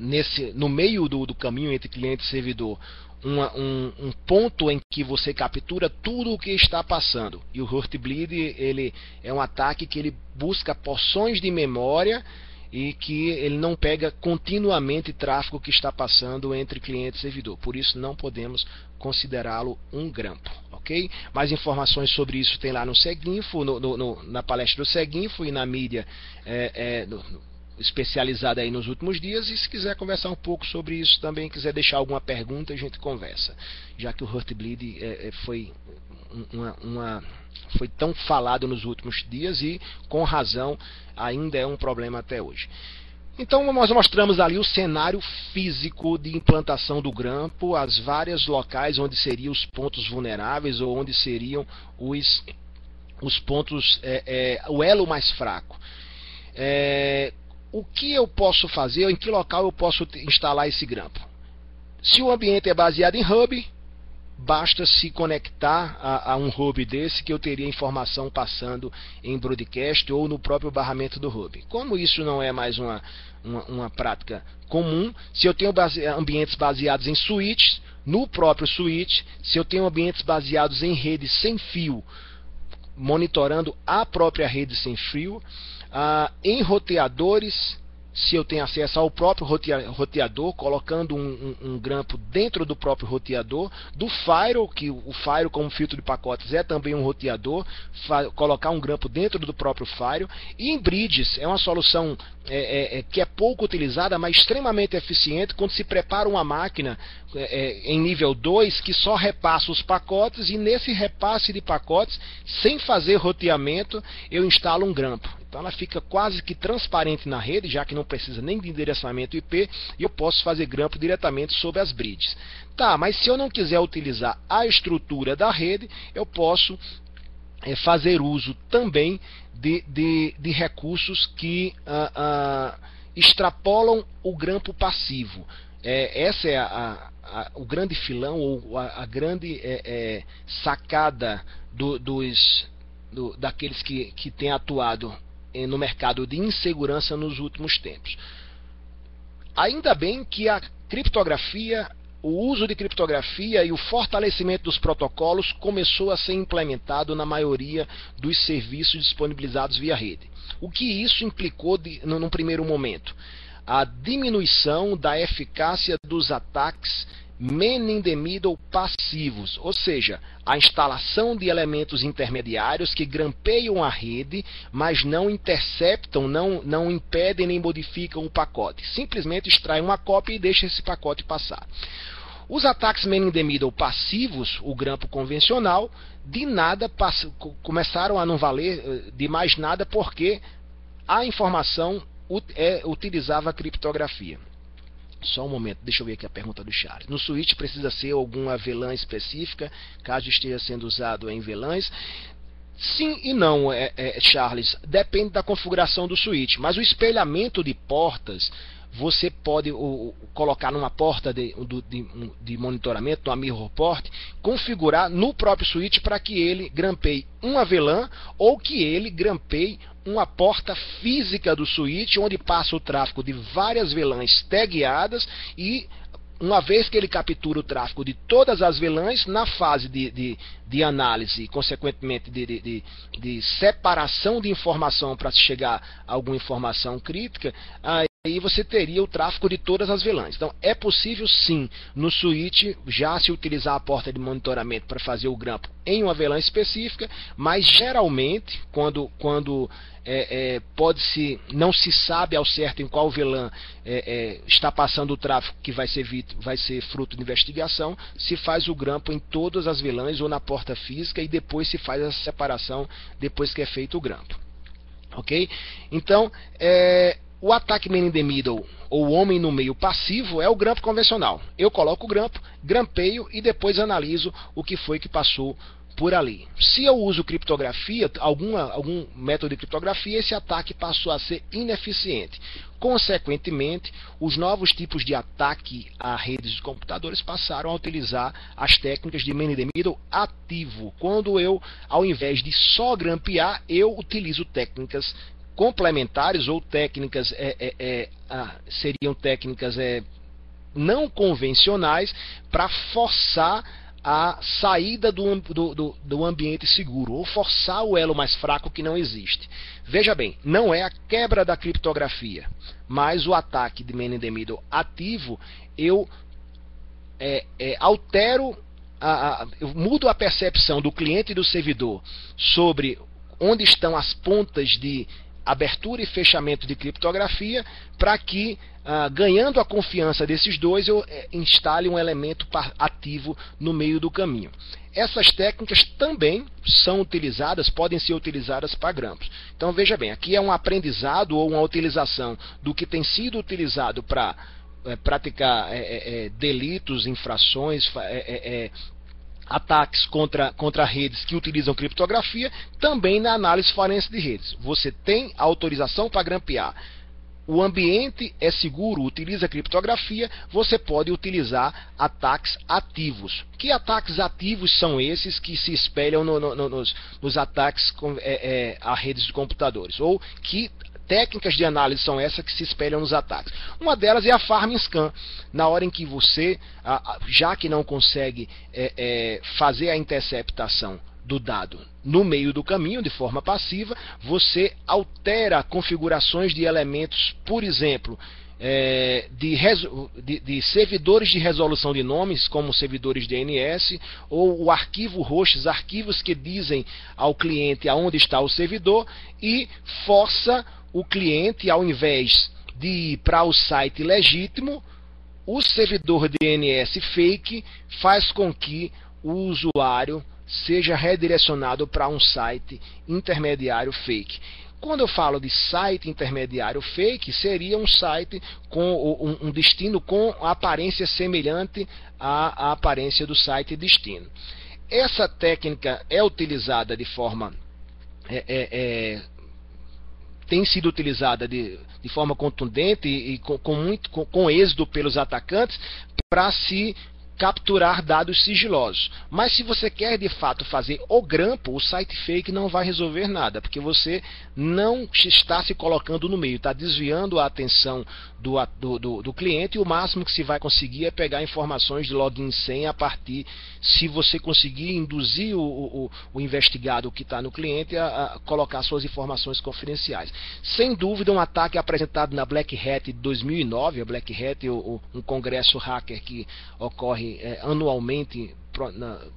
nesse, no meio do, do caminho entre cliente e servidor uma, um, um, ponto em que você captura tudo o que está passando. E o Heartbleed ele é um ataque que ele busca porções de memória e que ele não pega continuamente tráfego que está passando entre cliente e servidor. Por isso não podemos considerá-lo um grampo, ok? Mais informações sobre isso tem lá no Seguinfo, no, no, no, na palestra do Seguinfo e na mídia é, é, especializada aí nos últimos dias e se quiser conversar um pouco sobre isso também, quiser deixar alguma pergunta, a gente conversa. Já que o Heartbleed é, é, foi uma, uma, foi tão falado nos últimos dias e com razão ainda é um problema até hoje. Então nós mostramos ali o cenário físico de implantação do grampo, as várias locais onde seriam os pontos vulneráveis ou onde seriam os, os pontos, é, é, o elo mais fraco. É, o que eu posso fazer, em que local eu posso instalar esse grampo? Se o ambiente é baseado em hub, basta se conectar a, a, um hub desse que eu teria informação passando em broadcast ou no próprio barramento do hub. Como isso não é mais uma, uma, uma prática comum, se eu tenho base, ambientes baseados em switches, no próprio switch, se eu tenho ambientes baseados em redes sem fio, monitorando a própria rede sem fio, ah, em roteadores, se eu tenho acesso ao próprio roteador, colocando um, um, um, grampo dentro do próprio roteador, do Firewall, que o Firewall como filtro de pacotes é também um roteador, colocar um grampo dentro do próprio Firewall, e em bridges é uma solução é, é, é, que é pouco utilizada, mas extremamente eficiente quando se prepara uma máquina é, é, em nível 2 que só repassa os pacotes e nesse repasse de pacotes, sem fazer roteamento, eu instalo um grampo. Então ela fica quase que transparente na rede, já que não precisa nem de endereçamento IP, e eu posso fazer grampo diretamente sobre as bridges. Tá, mas se eu não quiser utilizar a estrutura da rede, eu posso é, fazer uso também de, de, de recursos que ah, ah, extrapolam o grampo passivo. É, essa é a, a, o grande filão ou a, a grande é, é, sacada do, dos, do, daqueles que, que têm atuado no mercado de insegurança nos últimos tempos. Ainda bem que a criptografia, o uso de criptografia e o fortalecimento dos protocolos começou a ser implementado na maioria dos serviços disponibilizados via rede. O que isso implicou de, no, num primeiro momento? A diminuição da eficácia dos ataques man in the middle passivos, ou seja, a instalação de elementos intermediários que grampeiam a rede, mas não interceptam, não, não impedem nem modificam o pacote. Simplesmente extraem uma cópia e deixam esse pacote passar. Os ataques man in the middle passivos, o grampo convencional, de nada começaram a não valer eh, de mais nada porque a informação é, utilizava a criptografia. Só um momento, deixa eu ver aqui a pergunta do Charles. No switch precisa ser alguma VLAN específica, caso esteja sendo usado em VLANs. Sim e não, é, é, Charles. Depende da configuração do switch. Mas o espelhamento de portas você pode o, colocar numa porta de, de, de monitoramento, numa mirror port, configurar no próprio switch para que ele grampeie uma VLAN ou que ele grampeie uma porta física do switch onde passa o tráfego de várias VLANs tagueadas e uma vez que ele captura o tráfego de todas as VLANs, na fase de, de, de análise, consequentemente de, de, de, separação de informação para chegar a alguma informação crítica, aí você teria o tráfego de todas as VLANs. Então, é possível sim, no switch, já se utilizar a porta de monitoramento para fazer o grampo em uma VLAN específica, mas geralmente, quando, quando é, é, pode se não se sabe ao certo em qual VLAN é, é, está passando o tráfego que vai ser, vai ser fruto de investigação, se faz o grampo em todas as VLANs ou na porta física e depois se faz essa separação depois que é feito o grampo. Ok? Então, é, o ataque man in the middle ou homem no meio passivo é o grampo convencional. Eu coloco o grampo, grampeio e depois analiso o que foi que passou por ali. Se eu uso criptografia, alguma, algum método de criptografia, esse ataque passou a ser ineficiente. Consequentemente, os novos tipos de ataque a redes de computadores passaram a utilizar as técnicas de man in the middle ativo. Quando eu, ao invés de só grampear, eu utilizo técnicas complementares ou técnicas é, é, é, ah, seriam técnicas é, não convencionais para forçar a saída do, do, do, ambiente seguro, ou forçar o elo mais fraco que não existe. Veja bem, não é a quebra da criptografia, mas o ataque de man in the middle ativo, eu é, é, altero, a, a, eu mudo a percepção do cliente e do servidor sobre onde estão as pontas de abertura e fechamento de criptografia para que, ah, ganhando a confiança desses dois, eu eh, instale um elemento ativo no meio do caminho. Essas técnicas também são utilizadas, podem ser utilizadas para grampos. Então veja bem, aqui é um aprendizado ou uma utilização do que tem sido utilizado para é, praticar é, é, delitos, infrações, ataques contra, contra redes que utilizam criptografia, também na análise forense de redes. Você tem autorização para grampear. O ambiente é seguro, utiliza criptografia, você pode utilizar ataques ativos. Que ataques ativos são esses que se espelham no, no, no, nos, nos, ataques com, é, é, a redes de computadores? Ou que técnicas de análise são essas que se espelham nos ataques? Uma delas é a farm scan. Na hora em que você, já que não consegue é, é, fazer a interceptação do dado no meio do caminho de forma passiva, você altera configurações de elementos, por exemplo, é, de, de, de, servidores de resolução de nomes, como servidores DNS, ou o arquivo hosts, arquivos que dizem ao cliente aonde está o servidor, e força o cliente, ao invés de ir para o site legítimo, o servidor DNS fake faz com que o usuário seja redirecionado para um site intermediário fake. Quando eu falo de site intermediário fake, seria um site com um, destino com aparência semelhante à, aparência do site destino. Essa técnica é utilizada de forma é, é, é, tem sido utilizada de, de forma contundente e, e com, com, muito com, com êxito pelos atacantes para se capturar dados sigilosos. Mas se você quer de fato fazer o grampo, o site fake não vai resolver nada, porque você não está se colocando no meio, está desviando a atenção do, do, do, do, cliente e o máximo que se vai conseguir é pegar informações de login senha a partir, se você conseguir induzir o, o, o investigado que está no cliente a, a, colocar suas informações confidenciais. Sem dúvida, um ataque apresentado na Black Hat de 2009, a Black Hat, um congresso hacker que ocorre é, anualmente,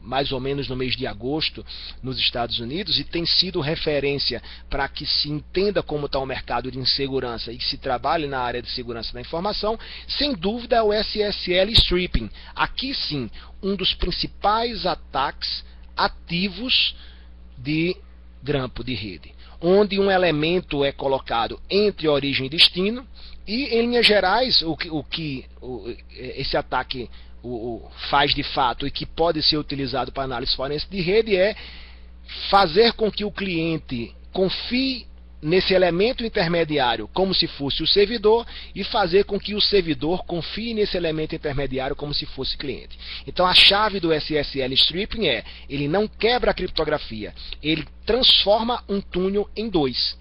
mais ou menos no mês de agosto, nos Estados Unidos, e tem sido referência para que se entenda como está o mercado de insegurança e que se trabalhe na área de segurança da informação, sem dúvida é o SSL Stripping. Aqui sim, um dos principais ataques ativos de grampo de rede, onde um elemento é colocado entre origem e destino, e em linhas gerais, o que, o que o, esse ataque o, o faz de fato e que pode ser utilizado para análise forense de rede é fazer com que o cliente confie nesse elemento intermediário como se fosse o servidor e fazer com que o servidor confie nesse elemento intermediário como se fosse cliente. Então a chave do SSL stripping é, ele não quebra a criptografia, ele transforma um túnel em dois,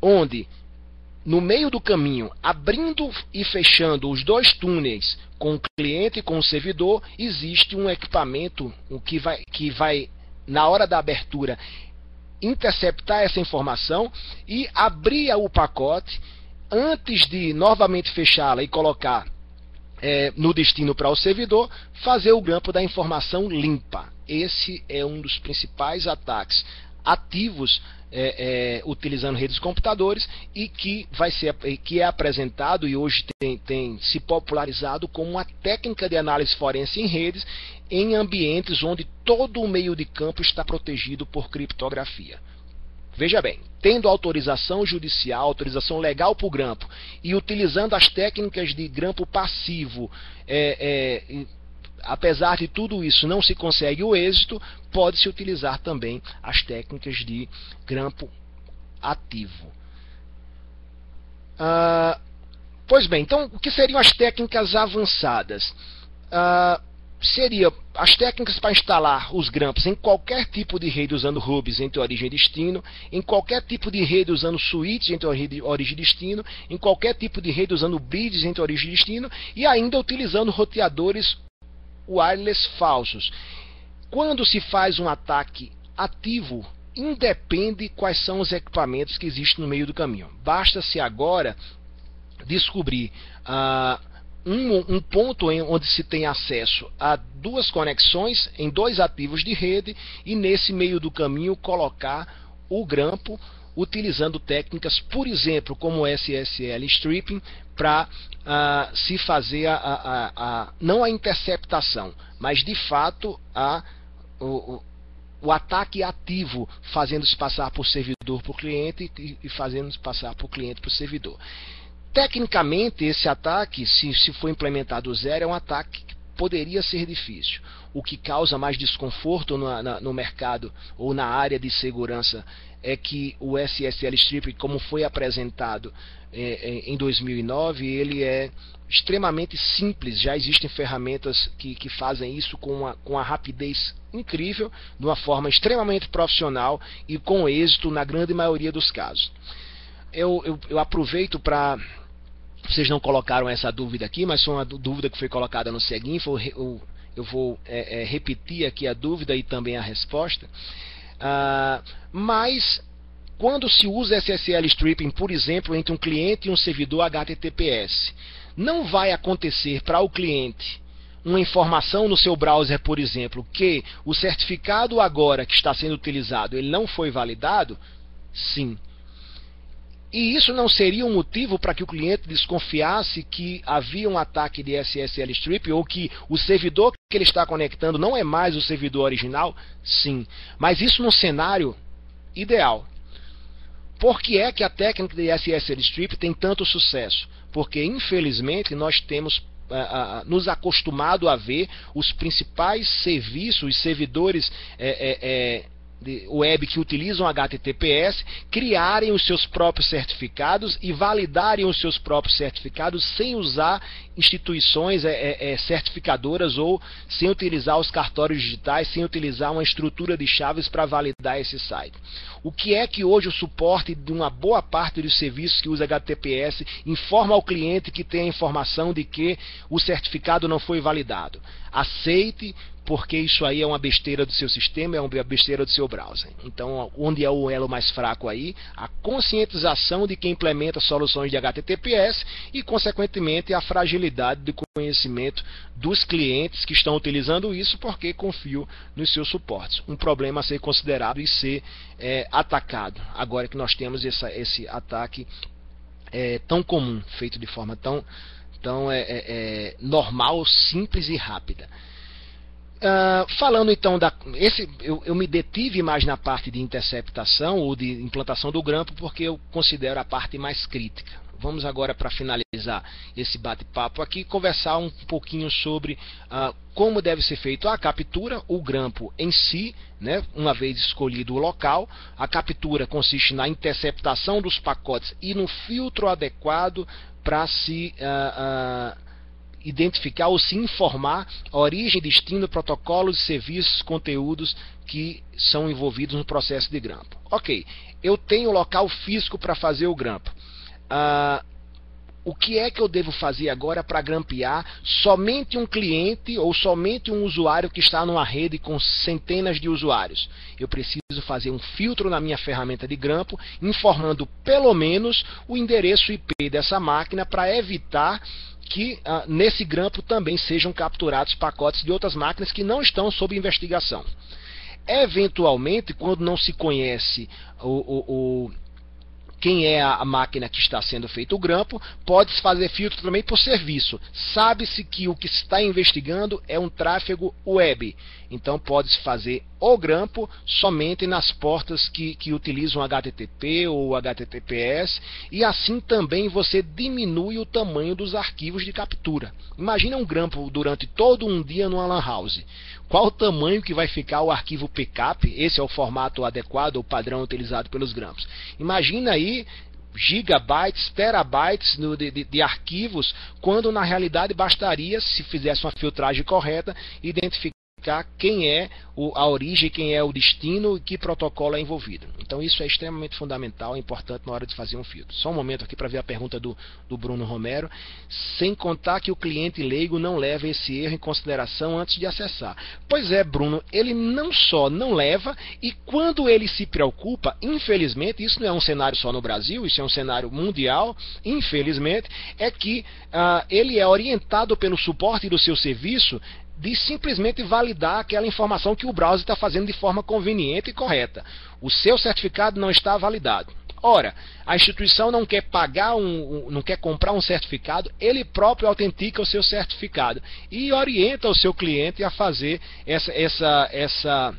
onde no meio do caminho, abrindo e fechando os dois túneis com o cliente e com o servidor, existe um equipamento que vai, que vai na hora da abertura, interceptar essa informação e abrir o pacote antes de novamente fechá-la e colocar é, no destino para o servidor, fazer o grampo da informação limpa. Esse é um dos principais ataques ativos é, é, utilizando redes de computadores e que vai ser que é apresentado e hoje tem, tem se popularizado como uma técnica de análise forense em redes em ambientes onde todo o meio de campo está protegido por criptografia. Veja bem, tendo autorização judicial, autorização legal para o grampo e utilizando as técnicas de grampo passivo, é, é, apesar de tudo isso não se consegue o êxito, pode-se utilizar também as técnicas de grampo ativo. Ah, pois bem, então o que seriam as técnicas avançadas? Ah, seria as técnicas para instalar os grampos em qualquer tipo de rede usando hubs entre origem e destino, em qualquer tipo de rede usando switches entre origem e destino, em qualquer tipo de rede usando bridges entre origem e destino e ainda utilizando roteadores wireless falsos. Quando se faz um ataque ativo, independe quais são os equipamentos que existem no meio do caminho. Basta-se agora descobrir uh, um, um, ponto em, onde se tem acesso a duas conexões em dois ativos de rede e nesse meio do caminho colocar o grampo utilizando técnicas, por exemplo, como SSL stripping, para uh, ah, se fazer a, a, a, não a interceptação, mas de fato a, o, o ataque ativo, fazendo-se passar por servidor para o cliente e, e fazendo-se passar por cliente para o servidor. Tecnicamente, esse ataque, se, se for implementado zero, é um ataque que poderia ser difícil. O que causa mais desconforto no, na, no mercado ou na área de segurança é que o SSL Strip, como foi apresentado é, é em 2009, ele é extremamente simples. Já existem ferramentas que, que fazem isso com uma, com uma rapidez incrível, de uma forma extremamente profissional e com êxito na grande maioria dos casos. Eu, eu, eu aproveito para vocês não colocaram essa dúvida aqui, mas foi uma dúvida que foi colocada no seguinte. Eu, eu vou é, é, repetir aqui a dúvida e também a resposta. Ah, mas quando se usa SSL stripping, por exemplo, entre um cliente e um servidor HTTPS, não vai acontecer para o cliente uma informação no seu browser, por exemplo, que o certificado agora que está sendo utilizado ele não foi validado? Sim. E isso não seria um motivo para que o cliente desconfiasse que havia um ataque de SSL strip ou que o servidor que ele está conectando não é mais o servidor original? Sim. Mas isso num cenário ideal. Por que é que a técnica de SSL strip tem tanto sucesso? Porque, infelizmente, nós temos uh, uh, nos acostumado a ver os principais serviços, os servidores é, é, de web que utilizam HTTPS criarem os seus próprios certificados e validarem os seus próprios certificados sem usar instituições é, é, é, certificadoras ou sem utilizar os cartórios digitais, sem utilizar uma estrutura de chaves para validar esse site. O que é que hoje o suporte de uma boa parte dos serviços que usa HTTPS informa ao cliente que tem a informação de que o certificado não foi validado? Aceite, porque isso aí é uma besteira do seu sistema, é uma besteira do seu browser. Então, onde é o elo mais fraco aí? A conscientização de quem implementa soluções de HTTPS e, consequentemente, a fragilidade do conhecimento dos clientes que estão utilizando isso porque confiam nos seus suportes. Um problema a ser considerado e ser é, atacado. Agora que nós temos essa, esse ataque é, tão comum, feito de forma tão, tão é, é, é normal, simples e rápida. Uh, falando então da. Esse, eu, eu, me detive mais na parte de interceptação ou de implantação do grampo porque eu considero a parte mais crítica. Vamos agora, para finalizar esse bate-papo aqui, conversar um pouquinho sobre uh, como deve ser feita a captura, o grampo em si, né, uma vez escolhido o local. A captura consiste na interceptação dos pacotes e no filtro adequado para se. Uh, identificar ou se informar a origem, destino, protocolos, serviços, conteúdos que são envolvidos no processo de grampo. Ok, eu tenho local físico para fazer o grampo. Ah, o que é que eu devo fazer agora para grampear somente um cliente ou somente um usuário que está numa rede com centenas de usuários? Eu preciso fazer um filtro na minha ferramenta de grampo, informando pelo menos o endereço IP dessa máquina para evitar que ah, nesse grampo também sejam capturados pacotes de outras máquinas que não estão sob investigação. Eventualmente, quando não se conhece o, o, o quem é a máquina que está sendo feito o grampo, pode-se fazer filtro também por serviço. Sabe-se que o que se está investigando é um tráfego web. Então pode-se fazer o grampo somente nas portas que, que utilizam HTTP ou HTTPS e assim também você diminui o tamanho dos arquivos de captura. Imagina um grampo durante todo um dia no LAN house. Qual o tamanho que vai ficar o arquivo pcap? Esse é o formato adequado, o padrão utilizado pelos grampos. Imagina aí gigabytes, terabytes de, de, de, arquivos, quando na realidade bastaria, se fizesse uma filtragem correta, identificar identificar quem é o, a origem, quem é o destino e que protocolo é envolvido. Então isso é extremamente fundamental, é importante na hora de fazer um filtro. Só um momento aqui para ver a pergunta do, do Bruno Romero. Sem contar que o cliente leigo não leva esse erro em consideração antes de acessar. Pois é, Bruno, ele não só não leva e quando ele se preocupa, infelizmente, isso não é um cenário só no Brasil, isso é um cenário mundial, infelizmente, é que uh, ele é orientado pelo suporte do seu serviço de simplesmente validar aquela informação que o browser está fazendo de forma conveniente e correta. O seu certificado não está validado. Ora, a instituição não quer pagar um, um, não quer comprar um certificado, ele próprio autentica o seu certificado e orienta o seu cliente a fazer essa, essa, essa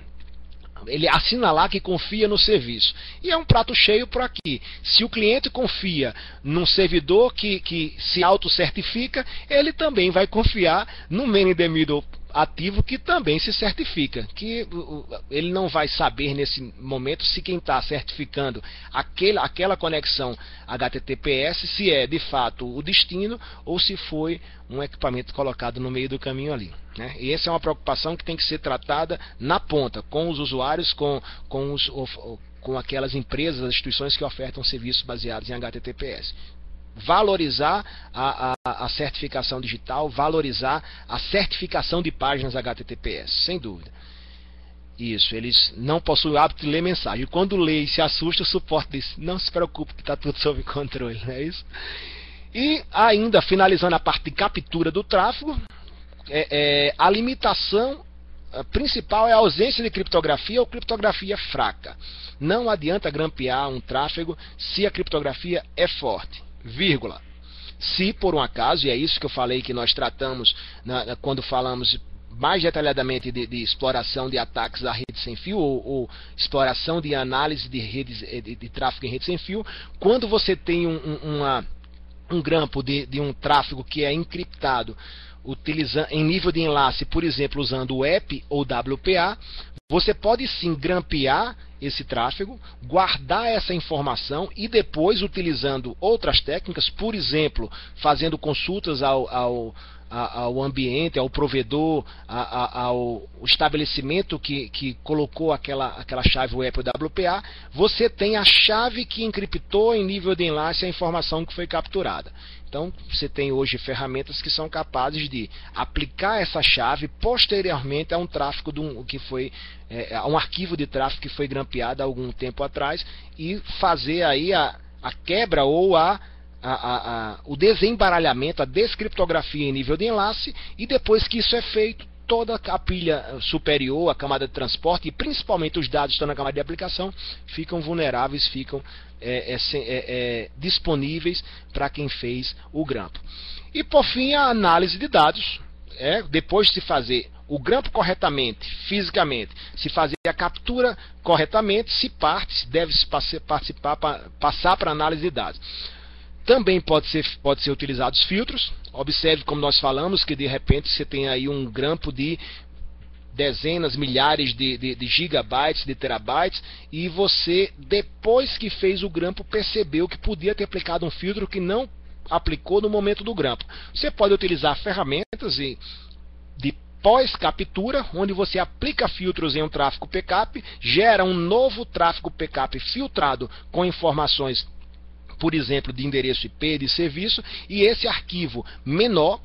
ele assina lá que confia no serviço. E é um prato cheio por aqui. Se o cliente confia num servidor que, que se auto-certifica, ele também vai confiar no man the middle ativo que também se certifica. Que ele não vai saber nesse momento se quem está certificando aquele, aquela conexão HTTPS se é de fato o destino ou se foi um equipamento colocado no meio do caminho ali. Né? E essa é uma preocupação que tem que ser tratada na ponta, com os usuários, com, com, os, com aquelas empresas, as instituições que ofertam serviços baseados em HTTPS valorizar a, a, a, certificação digital, valorizar a certificação de páginas HTTPS, sem dúvida. Isso, eles não possuem o hábito de ler mensagem. Quando lê e se assusta, o suporte diz: não se preocupe que está tudo (laughs) sob controle, não é isso? E ainda, finalizando a parte de captura do tráfego, é, é, a limitação principal é a ausência de criptografia ou criptografia fraca. Não adianta grampear um tráfego se a criptografia é forte vírgula. Se por um acaso, e é isso que eu falei que nós tratamos na, quando falamos mais detalhadamente de, de, exploração de ataques à rede sem fio ou, ou exploração de análise de redes eh, de, de, tráfego em rede sem fio, quando você tem um, um, uma, um grampo de, de um tráfego que é encriptado utilizando em nível de enlace, por exemplo, usando o app ou WPA, você pode sim grampear esse tráfego, guardar essa informação e depois, utilizando outras técnicas, por exemplo, fazendo consultas ao, ao ao ambiente, ao provedor, ao estabelecimento que, que colocou aquela, aquela chave web WPA, você tem a chave que encriptou em nível de enlace a informação que foi capturada. Então, você tem hoje ferramentas que são capazes de aplicar essa chave posteriormente a um tráfego um, que foi é, a um arquivo de tráfego que foi grampeado há algum tempo atrás e fazer aí a, a quebra ou a a, a, a, o desembaralhamento, a descriptografia em nível de enlace, e depois que isso é feito, toda a pilha superior, a camada de transporte e principalmente os dados que estão na camada de aplicação ficam vulneráveis, ficam é, é, é, disponíveis para quem fez o grampo. E por fim a análise de dados, é, depois de se fazer o grampo corretamente, fisicamente, se fazer a captura corretamente, se parte, deve -se participar, passar para análise de dados. Também pode ser, pode ser utilizados filtros. Observe como nós falamos que de repente você tem aí um grampo de dezenas, milhares de, de, de, gigabytes, de terabytes, e você, depois que fez o grampo, percebeu que podia ter aplicado um filtro que não aplicou no momento do grampo. Você pode utilizar ferramentas de pós-captura, onde você aplica filtros em um tráfego PCAP, gera um novo tráfego PCAP filtrado com informações por exemplo, de endereço IP de serviço, e esse arquivo menor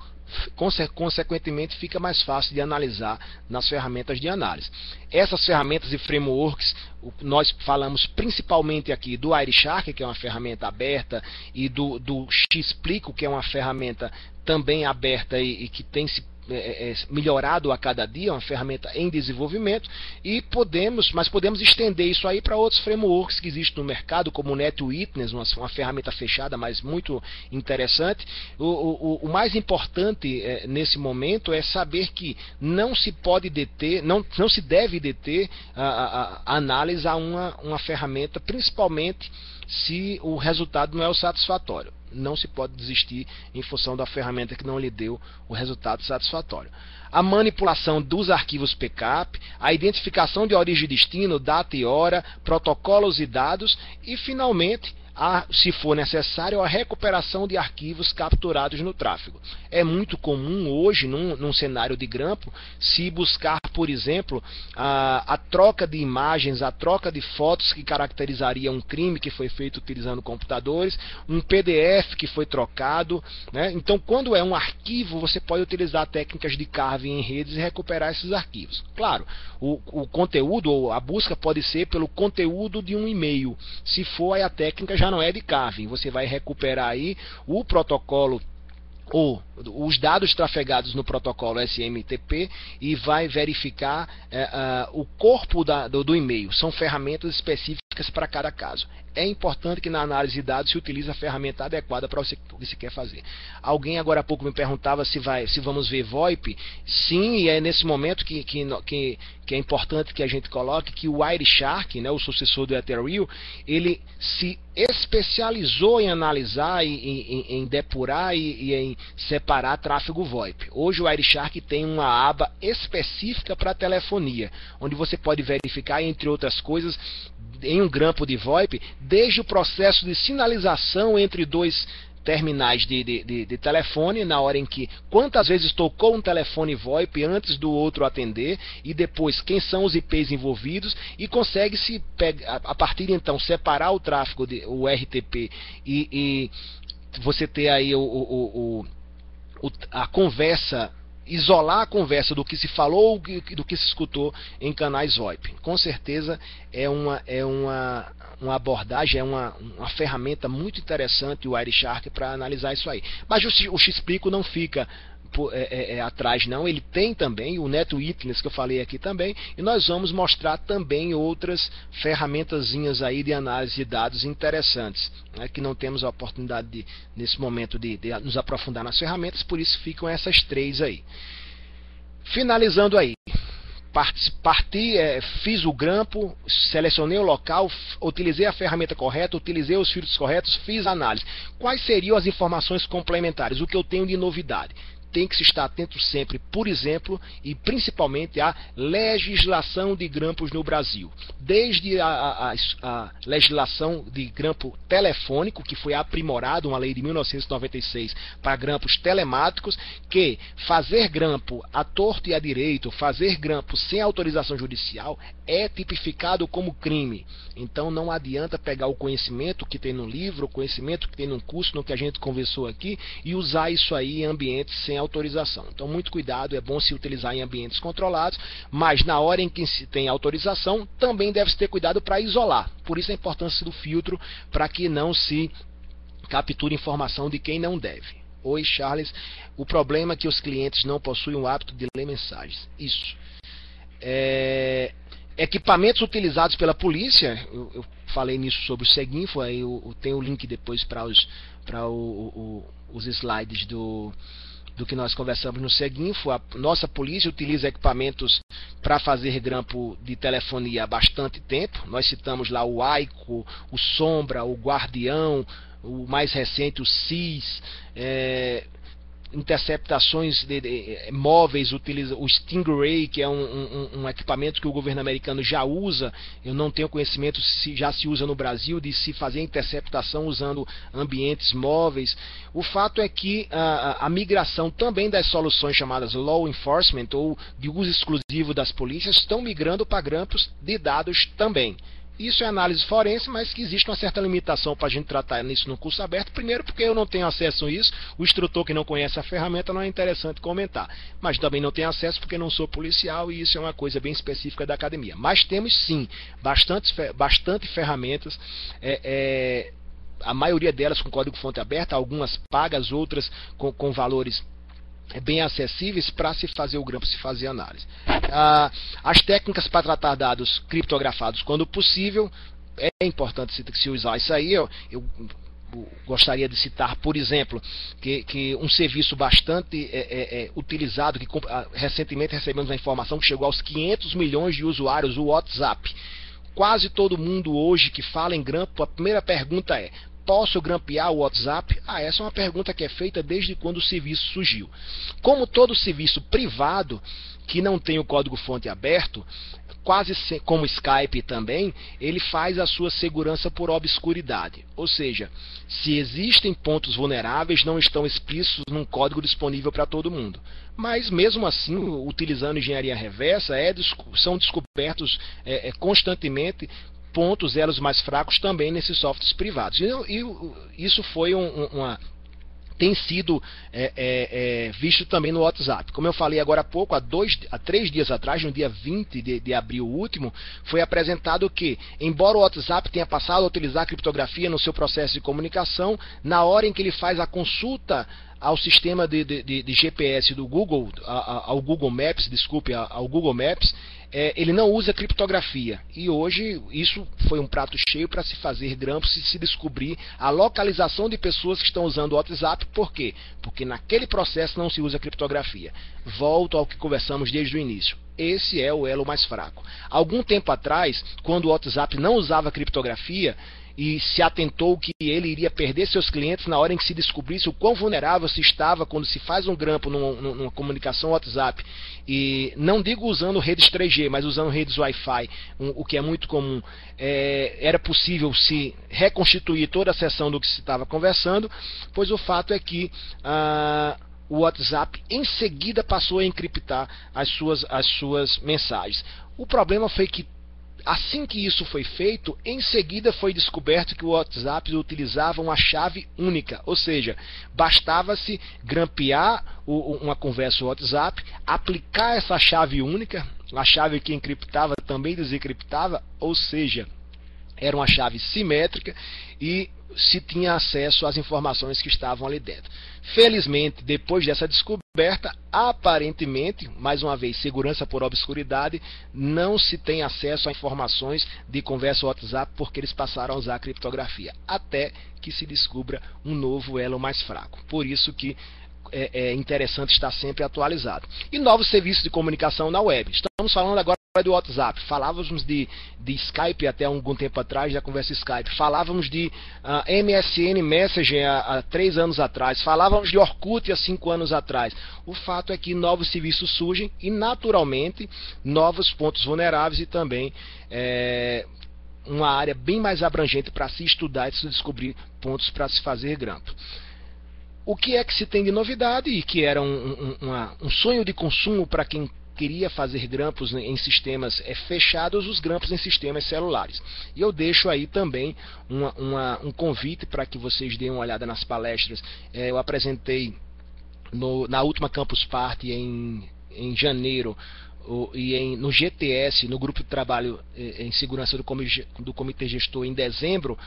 consequentemente fica mais fácil de analisar nas ferramentas de análise. Essas ferramentas e frameworks, nós falamos principalmente aqui do Irishark, que é uma ferramenta aberta, e do, do Xplico, que é uma ferramenta também aberta e, e que tem se é, é, é, melhorado a cada dia, uma ferramenta em desenvolvimento, e podemos, mas podemos estender isso aí para outros frameworks que existem no mercado, como o NetWitness, uma, uma ferramenta fechada, mas muito interessante. O, o, o mais importante é, nesse momento é saber que não se pode deter, não, não se deve deter a, a, a análise a uma, uma ferramenta, principalmente se o resultado não é o satisfatório não se pode desistir em função da ferramenta que não lhe deu o resultado satisfatório. A manipulação dos arquivos PCAP, a identificação de origem e destino, data e hora, protocolos e dados e, finalmente, a, se for necessário, a recuperação de arquivos capturados no tráfego. É muito comum hoje, num, num cenário de grampo, se buscar, por exemplo, a, a, troca de imagens, a troca de fotos que caracterizaria um crime que foi feito utilizando computadores, um PDF que foi trocado. Né? Então, quando é um arquivo, você pode utilizar técnicas de carving em redes e recuperar esses arquivos. Claro, o, o conteúdo ou a busca pode ser pelo conteúdo de um e-mail. Se for, aí a técnica já não é de carving. Você vai recuperar aí o protocolo ou os dados trafegados no protocolo SMTP e vai verificar é, uh, o corpo da, do, do e-mail. São ferramentas específicas para cada caso. É importante que na análise de dados se utilize a ferramenta adequada para o que você quer fazer. Alguém agora há pouco me perguntava se, vai, se vamos ver VoIP. Sim, e é nesse momento que, que, que, que é importante que a gente coloque que o Wireshark, né, o sucessor do Ethereum, ele se especializou em analisar, em, em, em depurar e, e, em separar tráfego VoIP. Hoje o Wireshark tem uma aba específica para telefonia, onde você pode verificar, entre outras coisas, em um grampo de VoIP, desde o processo de sinalização entre dois terminais de, de, de, de, telefone, na hora em que quantas vezes tocou um telefone VoIP antes do outro atender, e depois quem são os IPs envolvidos, e consegue se a partir então separar o tráfego, de, o RTP, e, e você ter aí o, o, o, a conversa isolar a conversa do que se falou do que se escutou em canais VoIP. Com certeza é uma, é uma, uma abordagem, é uma, uma ferramenta muito interessante o Wireshark para analisar isso aí. Mas o, o Xplico não fica é, é, é, atrás não, ele tem também o NetWitness que eu falei aqui também, e nós vamos mostrar também outras ferramentazinhas aí de análise de dados interessantes, né, que não temos a oportunidade de, nesse momento de, de nos aprofundar nas ferramentas, por isso ficam essas três aí. Finalizando aí, parti, é, fiz o grampo, selecionei o local, utilizei a ferramenta correta, utilizei os filtros corretos, fiz a análise. Quais seriam as informações complementares? O que eu tenho de novidade? Tem que se estar atento sempre, por exemplo, e principalmente à legislação de grampos no Brasil. Desde a, a, a legislação de grampo telefônico, que foi aprimorado, uma lei de 1996, para grampos telemáticos, que fazer grampo à torto e à direito, fazer grampo sem autorização judicial, é tipificado como crime. Então não adianta pegar o conhecimento que tem no livro, o conhecimento que tem no curso, no que a gente conversou aqui, e usar isso aí em ambientes sem autorização. Então, muito cuidado, é bom se utilizar em ambientes controlados, mas na hora em que se tem autorização, também deve-se ter cuidado para isolar. Por isso a importância do filtro, para que não se capture informação de quem não deve. Oi, Charles. O problema é que os clientes não possuem o hábito de ler mensagens. Isso. É, equipamentos utilizados pela polícia, eu, eu, falei nisso sobre o Seguinfo, aí eu, eu tenho o link depois para os, pra o, os slides do, do que nós conversamos no Seguinfo. A nossa polícia utiliza equipamentos para fazer grampo de telefonia há bastante tempo. Nós citamos lá o AICO, o Sombra, o Guardião, o mais recente, o CIS. É, interceptações de, de, eh, móveis, utiliza o Stingray, que é um, um, um, equipamento que o governo americano já usa. Eu não tenho conhecimento se já se usa no Brasil de se fazer interceptação usando ambientes móveis. O fato é que a, a migração também das soluções chamadas law enforcement ou de uso exclusivo das polícias estão migrando para grampos de dados também. Isso é análise forense, mas que existe uma certa limitação para a gente tratar nisso no curso aberto. Primeiro, porque eu não tenho acesso a isso, o instrutor que não conhece a ferramenta não é interessante comentar. Mas também não tenho acesso porque não sou policial e isso é uma coisa bem específica da academia. Mas temos sim bastante, bastante ferramentas. É, é, a maioria delas com código-fonte aberto, algumas pagas, outras com, com valores bem acessíveis para se fazer o grampo, se fazer análise. Ah, as técnicas para tratar dados criptografados quando possível, é importante se, se usar isso aí. Eu, eu, gostaria de citar, por exemplo, que, que um serviço bastante é, é, é, utilizado, que ah, recentemente recebemos a informação que chegou aos 500 milhões de usuários, o WhatsApp. Quase todo mundo hoje que fala em grampo, a primeira pergunta é: Posso grampear o WhatsApp? Ah, essa é uma pergunta que é feita desde quando o serviço surgiu. Como todo serviço privado que não tem o código-fonte aberto, quase como Skype também, ele faz a sua segurança por obscuridade. Ou seja, se existem pontos vulneráveis, não estão explícitos num código disponível para todo mundo. Mas mesmo assim, utilizando engenharia reversa, é, são descobertos é, é, constantemente pontos, elos mais fracos também nesses softwares privados. E, e isso foi um, uma tem sido é, é, é, visto também no WhatsApp. Como eu falei agora há pouco, há, dois, há três dias atrás, no dia 20 de, de abril último, foi apresentado que, embora o WhatsApp tenha passado a utilizar a criptografia no seu processo de comunicação, na hora em que ele faz a consulta ao sistema de, de, de GPS do Google, ao Google Maps, desculpe, ao Google Maps, é, ele não usa criptografia. E hoje isso foi um prato cheio para se fazer grampos e se descobrir a localização de pessoas que estão usando o WhatsApp. Por quê? Porque naquele processo não se usa criptografia. Volto ao que conversamos desde o início. Esse é o elo mais fraco. Algum tempo atrás, quando o WhatsApp não usava criptografia, e se atentou que ele iria perder seus clientes na hora em que se descobrisse o quão vulnerável se estava quando se faz um grampo numa, numa comunicação WhatsApp. E não digo usando redes 3G, mas usando redes Wi-Fi, um, o que é muito comum. É, era possível se reconstituir toda a sessão do que se estava conversando, pois o fato é que. Ah, o WhatsApp em seguida passou a encriptar as suas, as suas mensagens. O problema foi que Assim que isso foi feito, em seguida foi descoberto que o WhatsApp utilizava uma chave única, ou seja, bastava-se grampear uma conversa WhatsApp, aplicar essa chave única, a chave que encriptava também desencriptava, ou seja, era uma chave simétrica e se tinha acesso às informações que estavam ali dentro. Felizmente, depois dessa descoberta, aparentemente, mais uma vez, segurança por obscuridade, não se tem acesso a informações de conversa WhatsApp porque eles passaram a usar a criptografia, até que se descubra um novo elo mais fraco. Por isso que é, é interessante estar sempre atualizado. E novos serviços de comunicação na web. Estamos falando agora do WhatsApp, falávamos de, de Skype até algum tempo atrás, da conversa Skype, falávamos de uh, ah, MSN Messenger há, há, três anos atrás, falávamos de Orkut há cinco anos atrás. O fato é que novos serviços surgem e, naturalmente, novos pontos vulneráveis e também é, uma área bem mais abrangente para se estudar e se descobrir pontos para se fazer grampo. O que é que se tem de novidade e que era um, um, uma, um sonho de consumo para quem queria fazer grampos em sistemas é, fechados, os grampos em sistemas celulares. E eu deixo aí também uma, uma, um convite para que vocês deem uma olhada nas palestras. É, eu apresentei no, na última Campus Party em, em janeiro e em, no GTS, no Grupo de Trabalho é, em Segurança do Comitê, do Comitê Gestor, em dezembro,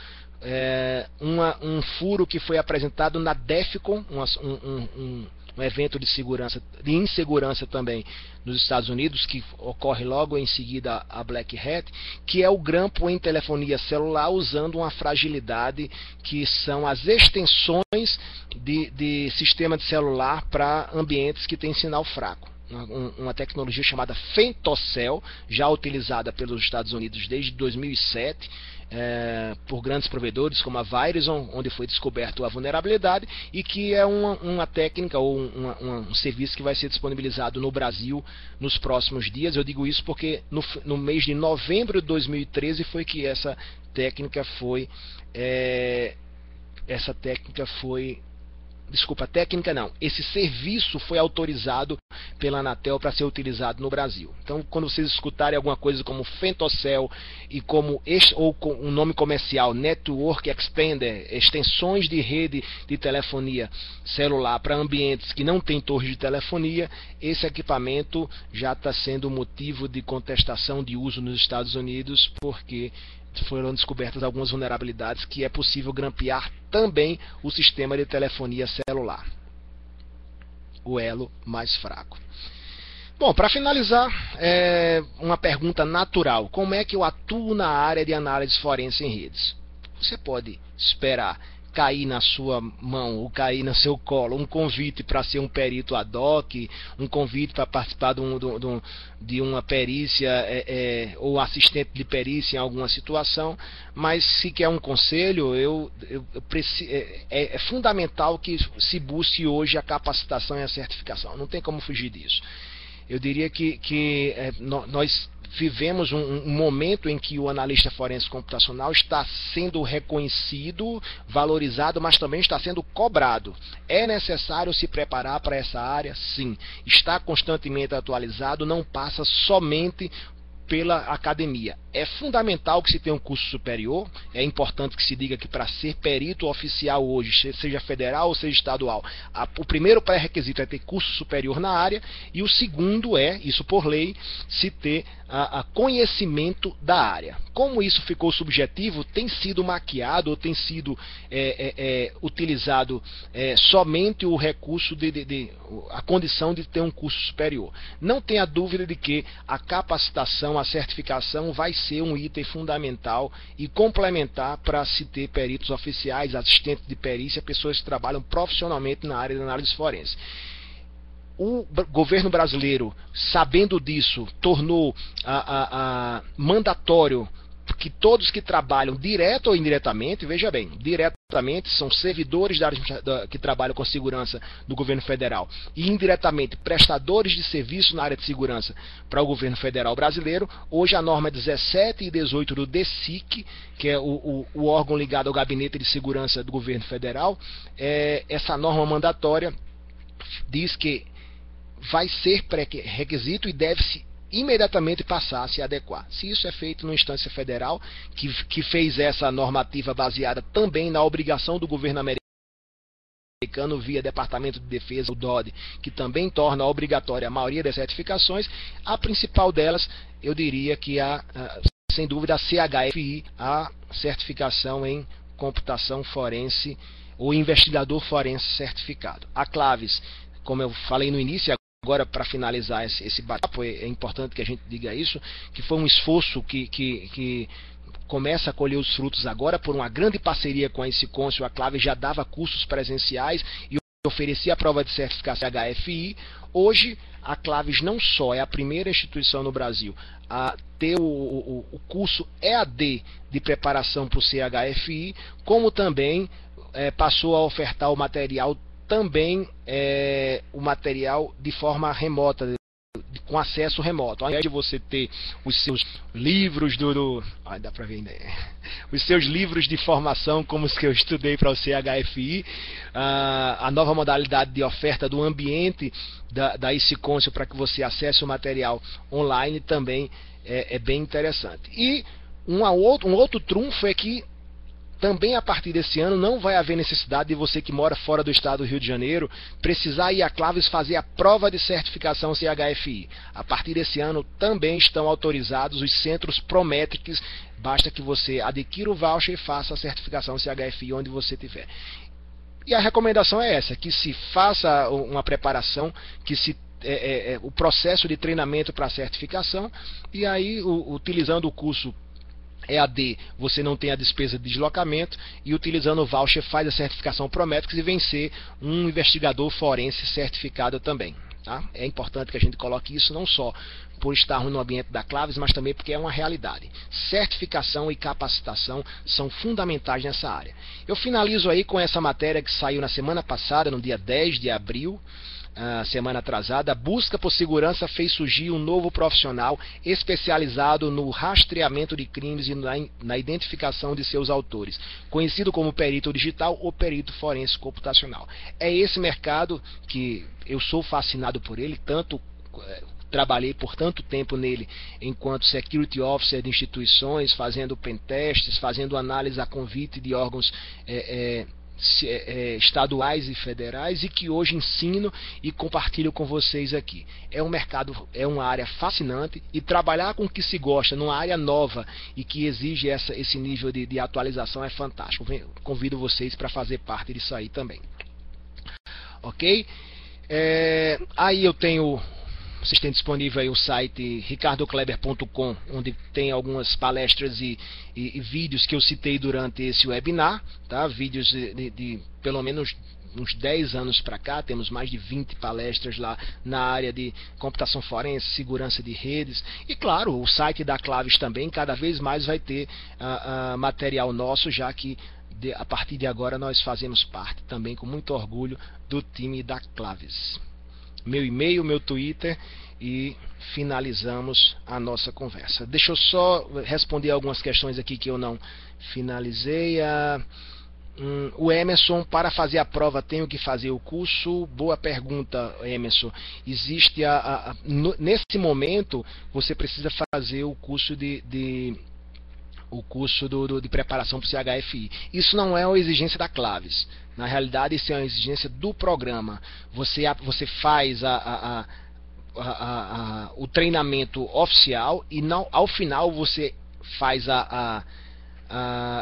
é, uma, um furo que foi apresentado na DEFCON, um, um, um um evento de segurança, de insegurança também nos Estados Unidos, que ocorre logo em seguida a Black Hat, que é o grampo em telefonia celular usando uma fragilidade que são as extensões de, de sistema de celular para ambientes que têm sinal fraco. Uma tecnologia chamada Fentocell, já utilizada pelos Estados Unidos desde 2007 é, por grandes provedores como a Verizon, onde foi descoberto a vulnerabilidade e que é uma, uma técnica ou uma, uma, um serviço que vai ser disponibilizado no Brasil nos próximos dias. Eu digo isso porque no, no mês de novembro de 2013 foi que essa técnica foi é, essa técnica foi desculpa, técnica não. Esse serviço foi autorizado pela Anatel para ser utilizado no Brasil. Então, quando vocês escutarem alguma coisa como Fentocell e como ou com um nome comercial Network Expander, extensões de rede de telefonia celular para ambientes que não têm torre de telefonia, esse equipamento já está sendo motivo de contestação de uso nos Estados Unidos porque foram descobertas algumas vulnerabilidades que é possível grampear também o sistema de telefonia celular. O elo mais fraco. Bom, para finalizar, é uma pergunta natural: como é que eu atuo na área de análise forense em redes? Você pode esperar cair na sua mão ou cair no seu colo um convite para ser um perito ad hoc, um convite para participar de, um, de, um, de, uma perícia é, é, ou assistente de perícia em alguma situação, mas se quer um conselho, eu, eu, eu é, é, é fundamental que se busque hoje a capacitação e a certificação. Não tem como fugir disso. Eu diria que, que é, nós vivemos um, um, momento em que o analista forense computacional está sendo reconhecido, valorizado, mas também está sendo cobrado. É necessário se preparar para essa área? Sim. Está constantemente atualizado, não passa somente pela academia. É fundamental que se tenha um curso superior, é importante que se diga que para ser perito oficial hoje, seja federal ou seja estadual, a, o primeiro pré-requisito é ter curso superior na área, e o segundo é, isso por lei, se ter a, a conhecimento da área. Como isso ficou subjetivo, tem sido maquiado ou tem sido é, é, é utilizado é, somente o recurso de, de, de, a condição de ter um curso superior. Não tenha dúvida de que a capacitação, a certificação vai ser um item fundamental e complementar para se ter peritos oficiais, assistentes de perícia, pessoas que trabalham profissionalmente na área de análise forense o governo brasileiro, sabendo disso, tornou a, a, a mandatório que todos que trabalham direto ou indiretamente, veja bem, diretamente são servidores da, da, que trabalham com segurança do governo federal e indiretamente prestadores de serviço na área de segurança para o governo federal brasileiro. Hoje a norma é 17 e 18 do DESIC, que é o, o, o órgão ligado ao gabinete de segurança do governo federal. É, essa norma mandatória diz que vai ser pré-requisito e deve-se imediatamente passar a se adequar. Se isso é feito numa instância federal, que, que fez essa normativa baseada também na obrigação do governo americano via Departamento de Defesa, o DOD, que também torna obrigatória a maioria das certificações, a principal delas, eu diria que a, sem dúvida, a CHFI, a certificação em computação forense ou investigador forense certificado. A Claves, como eu falei no início, agora para finalizar esse, esse bate-papo, é, importante que a gente diga isso, que foi um esforço que, que, que começa a colher os frutos agora por uma grande parceria com a Ensicôncio, a Clave já dava cursos presenciais e oferecia a prova de certificação HFI. Hoje, a Claves não só é a primeira instituição no Brasil a ter o, o, o curso EAD de preparação para o CHFI, como também é, passou a ofertar o material também é, o material de forma remota, com acesso remoto. Ao invés de você ter os seus livros do. do dá para ver ainda. (laughs) Os seus livros de formação, como os que eu estudei para o CHFI, ah, a nova modalidade de oferta do ambiente da, da para que você acesse o material online também é, é bem interessante. E um outro, um outro trunfo é que também a partir desse ano não vai haver necessidade de você que mora fora do estado do Rio de Janeiro precisar ir a Claves fazer a prova de certificação CHFI. A partir desse ano também estão autorizados os centros Prometrics. Basta que você adquira o voucher e faça a certificação CHFI onde você estiver. E a recomendação é essa, que se faça uma preparação, que se é, é, é, o processo de treinamento para certificação e aí o, utilizando o curso EAD, você não tem a despesa de deslocamento e utilizando o voucher faz a certificação Prometrics e vencer um investigador forense certificado também. Tá? É importante que a gente coloque isso não só por estarmos no ambiente da Claves, mas também porque é uma realidade. Certificação e capacitação são fundamentais nessa área. Eu finalizo aí com essa matéria que saiu na semana passada, no dia 10 de abril, semana atrasada, a busca por segurança fez surgir um novo profissional especializado no rastreamento de crimes e na, na identificação de seus autores, conhecido como perito digital ou perito forense computacional. É esse mercado que eu sou fascinado por ele, tanto eh, trabalhei por tanto tempo nele enquanto security officer de instituições, fazendo pentestes, fazendo análise a convite de órgãos é, é, estaduais e federais e que hoje ensino e compartilho com vocês aqui. É um mercado, é uma área fascinante e trabalhar com o que se gosta numa área nova e que exige essa, esse nível de, de atualização é fantástico. Convido vocês para fazer parte disso aí também. Ok? É, aí eu tenho vocês têm disponível aí o site ricardocleber.com, onde tem algumas palestras e, e, e, vídeos que eu citei durante esse webinar, tá? Vídeos de, de, de pelo menos uns 10 anos para cá, temos mais de 20 palestras lá na área de computação forense, segurança de redes. E claro, o site da Claves também cada vez mais vai ter uh, uh, material nosso, já que de, a partir de agora nós fazemos parte também com muito orgulho do time da Claves meu e-mail, meu Twitter e finalizamos a nossa conversa. Deixa eu só responder algumas questões aqui que eu não finalizei. A, hum, o Emerson, para fazer a prova, tenho que fazer o curso? Boa pergunta, Emerson. Existe a, a, a no, nesse momento você precisa fazer o curso de, de o curso do, do, de preparação para o CHFI. Isso não é uma exigência da Claves. Na realidade, isso é uma exigência do programa. Você, você faz a, a, a, o treinamento oficial e não, ao final você faz a,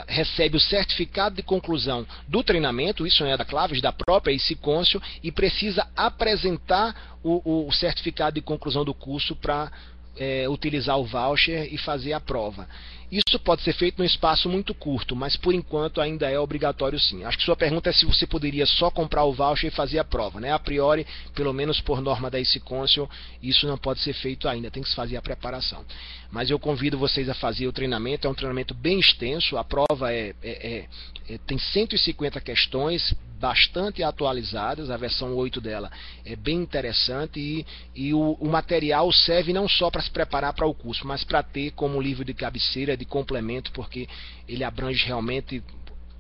recebe o certificado de conclusão do treinamento, isso é da Claves, da própria ICConsio, e precisa apresentar o, o certificado de conclusão do curso para é, utilizar o voucher e fazer a prova. Isso pode ser feito num espaço muito curto, mas por enquanto ainda é obrigatório sim. Acho que sua pergunta é se você poderia só comprar o voucher e fazer a prova. Né? A priori, pelo menos por norma da IC Council, isso não pode ser feito ainda, tem que se fazer a preparação. Mas eu convido vocês a fazer o treinamento, é um treinamento bem extenso, a prova é, é, é, é tem 150 questões, bastante atualizadas, a versão 8 dela é bem interessante e, e o, o material serve não só para se preparar para o curso, mas para ter como livro de cabeceira, de complemento, porque ele abrange realmente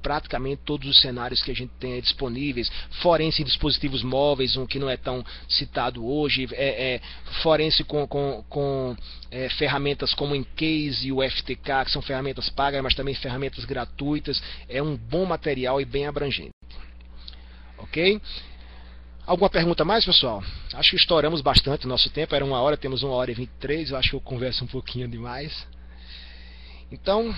praticamente todos os cenários que a gente tem disponíveis, forense em dispositivos móveis, um que não é tão citado hoje, é, é forense com, com, com é, ferramentas como o Encase e o FTK, que são ferramentas pagas, mas também ferramentas gratuitas, é um bom material e bem abrangente. Ok? Alguma pergunta mais, pessoal? Acho que estouramos bastante o nosso tempo. Era uma hora, temos uma hora e vinte e três. Eu acho que eu converso um pouquinho demais. Então,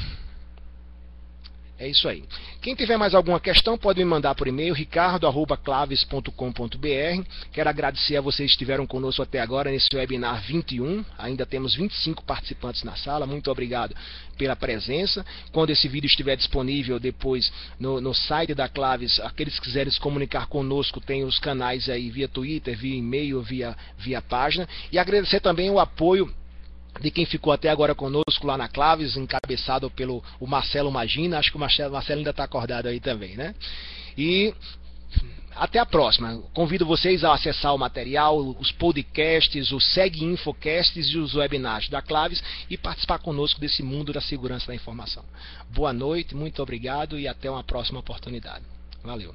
É isso aí. Quem tiver mais alguma questão pode me mandar por e-mail ricardo@claves.com.br. Quero agradecer a vocês que estiveram conosco até agora nesse webinar 21. Ainda temos 25 participantes na sala. Muito obrigado pela presença. Quando esse vídeo estiver disponível depois no, no site da Claves, aqueles que quiserem se comunicar conosco, tem os canais aí via Twitter, via e-mail, via, via página. E agradecer também o apoio de quem ficou até agora conosco lá na Claves, encabeçado pelo o Marcelo Magina. Acho que o Marcelo, Marcelo ainda está acordado aí também, né? E até a próxima. Convido vocês a acessar o material, os podcasts, os Segue Infocasts e os webinars da Claves e participar conosco desse mundo da segurança da informação. Boa noite, muito obrigado e até uma próxima oportunidade. Valeu.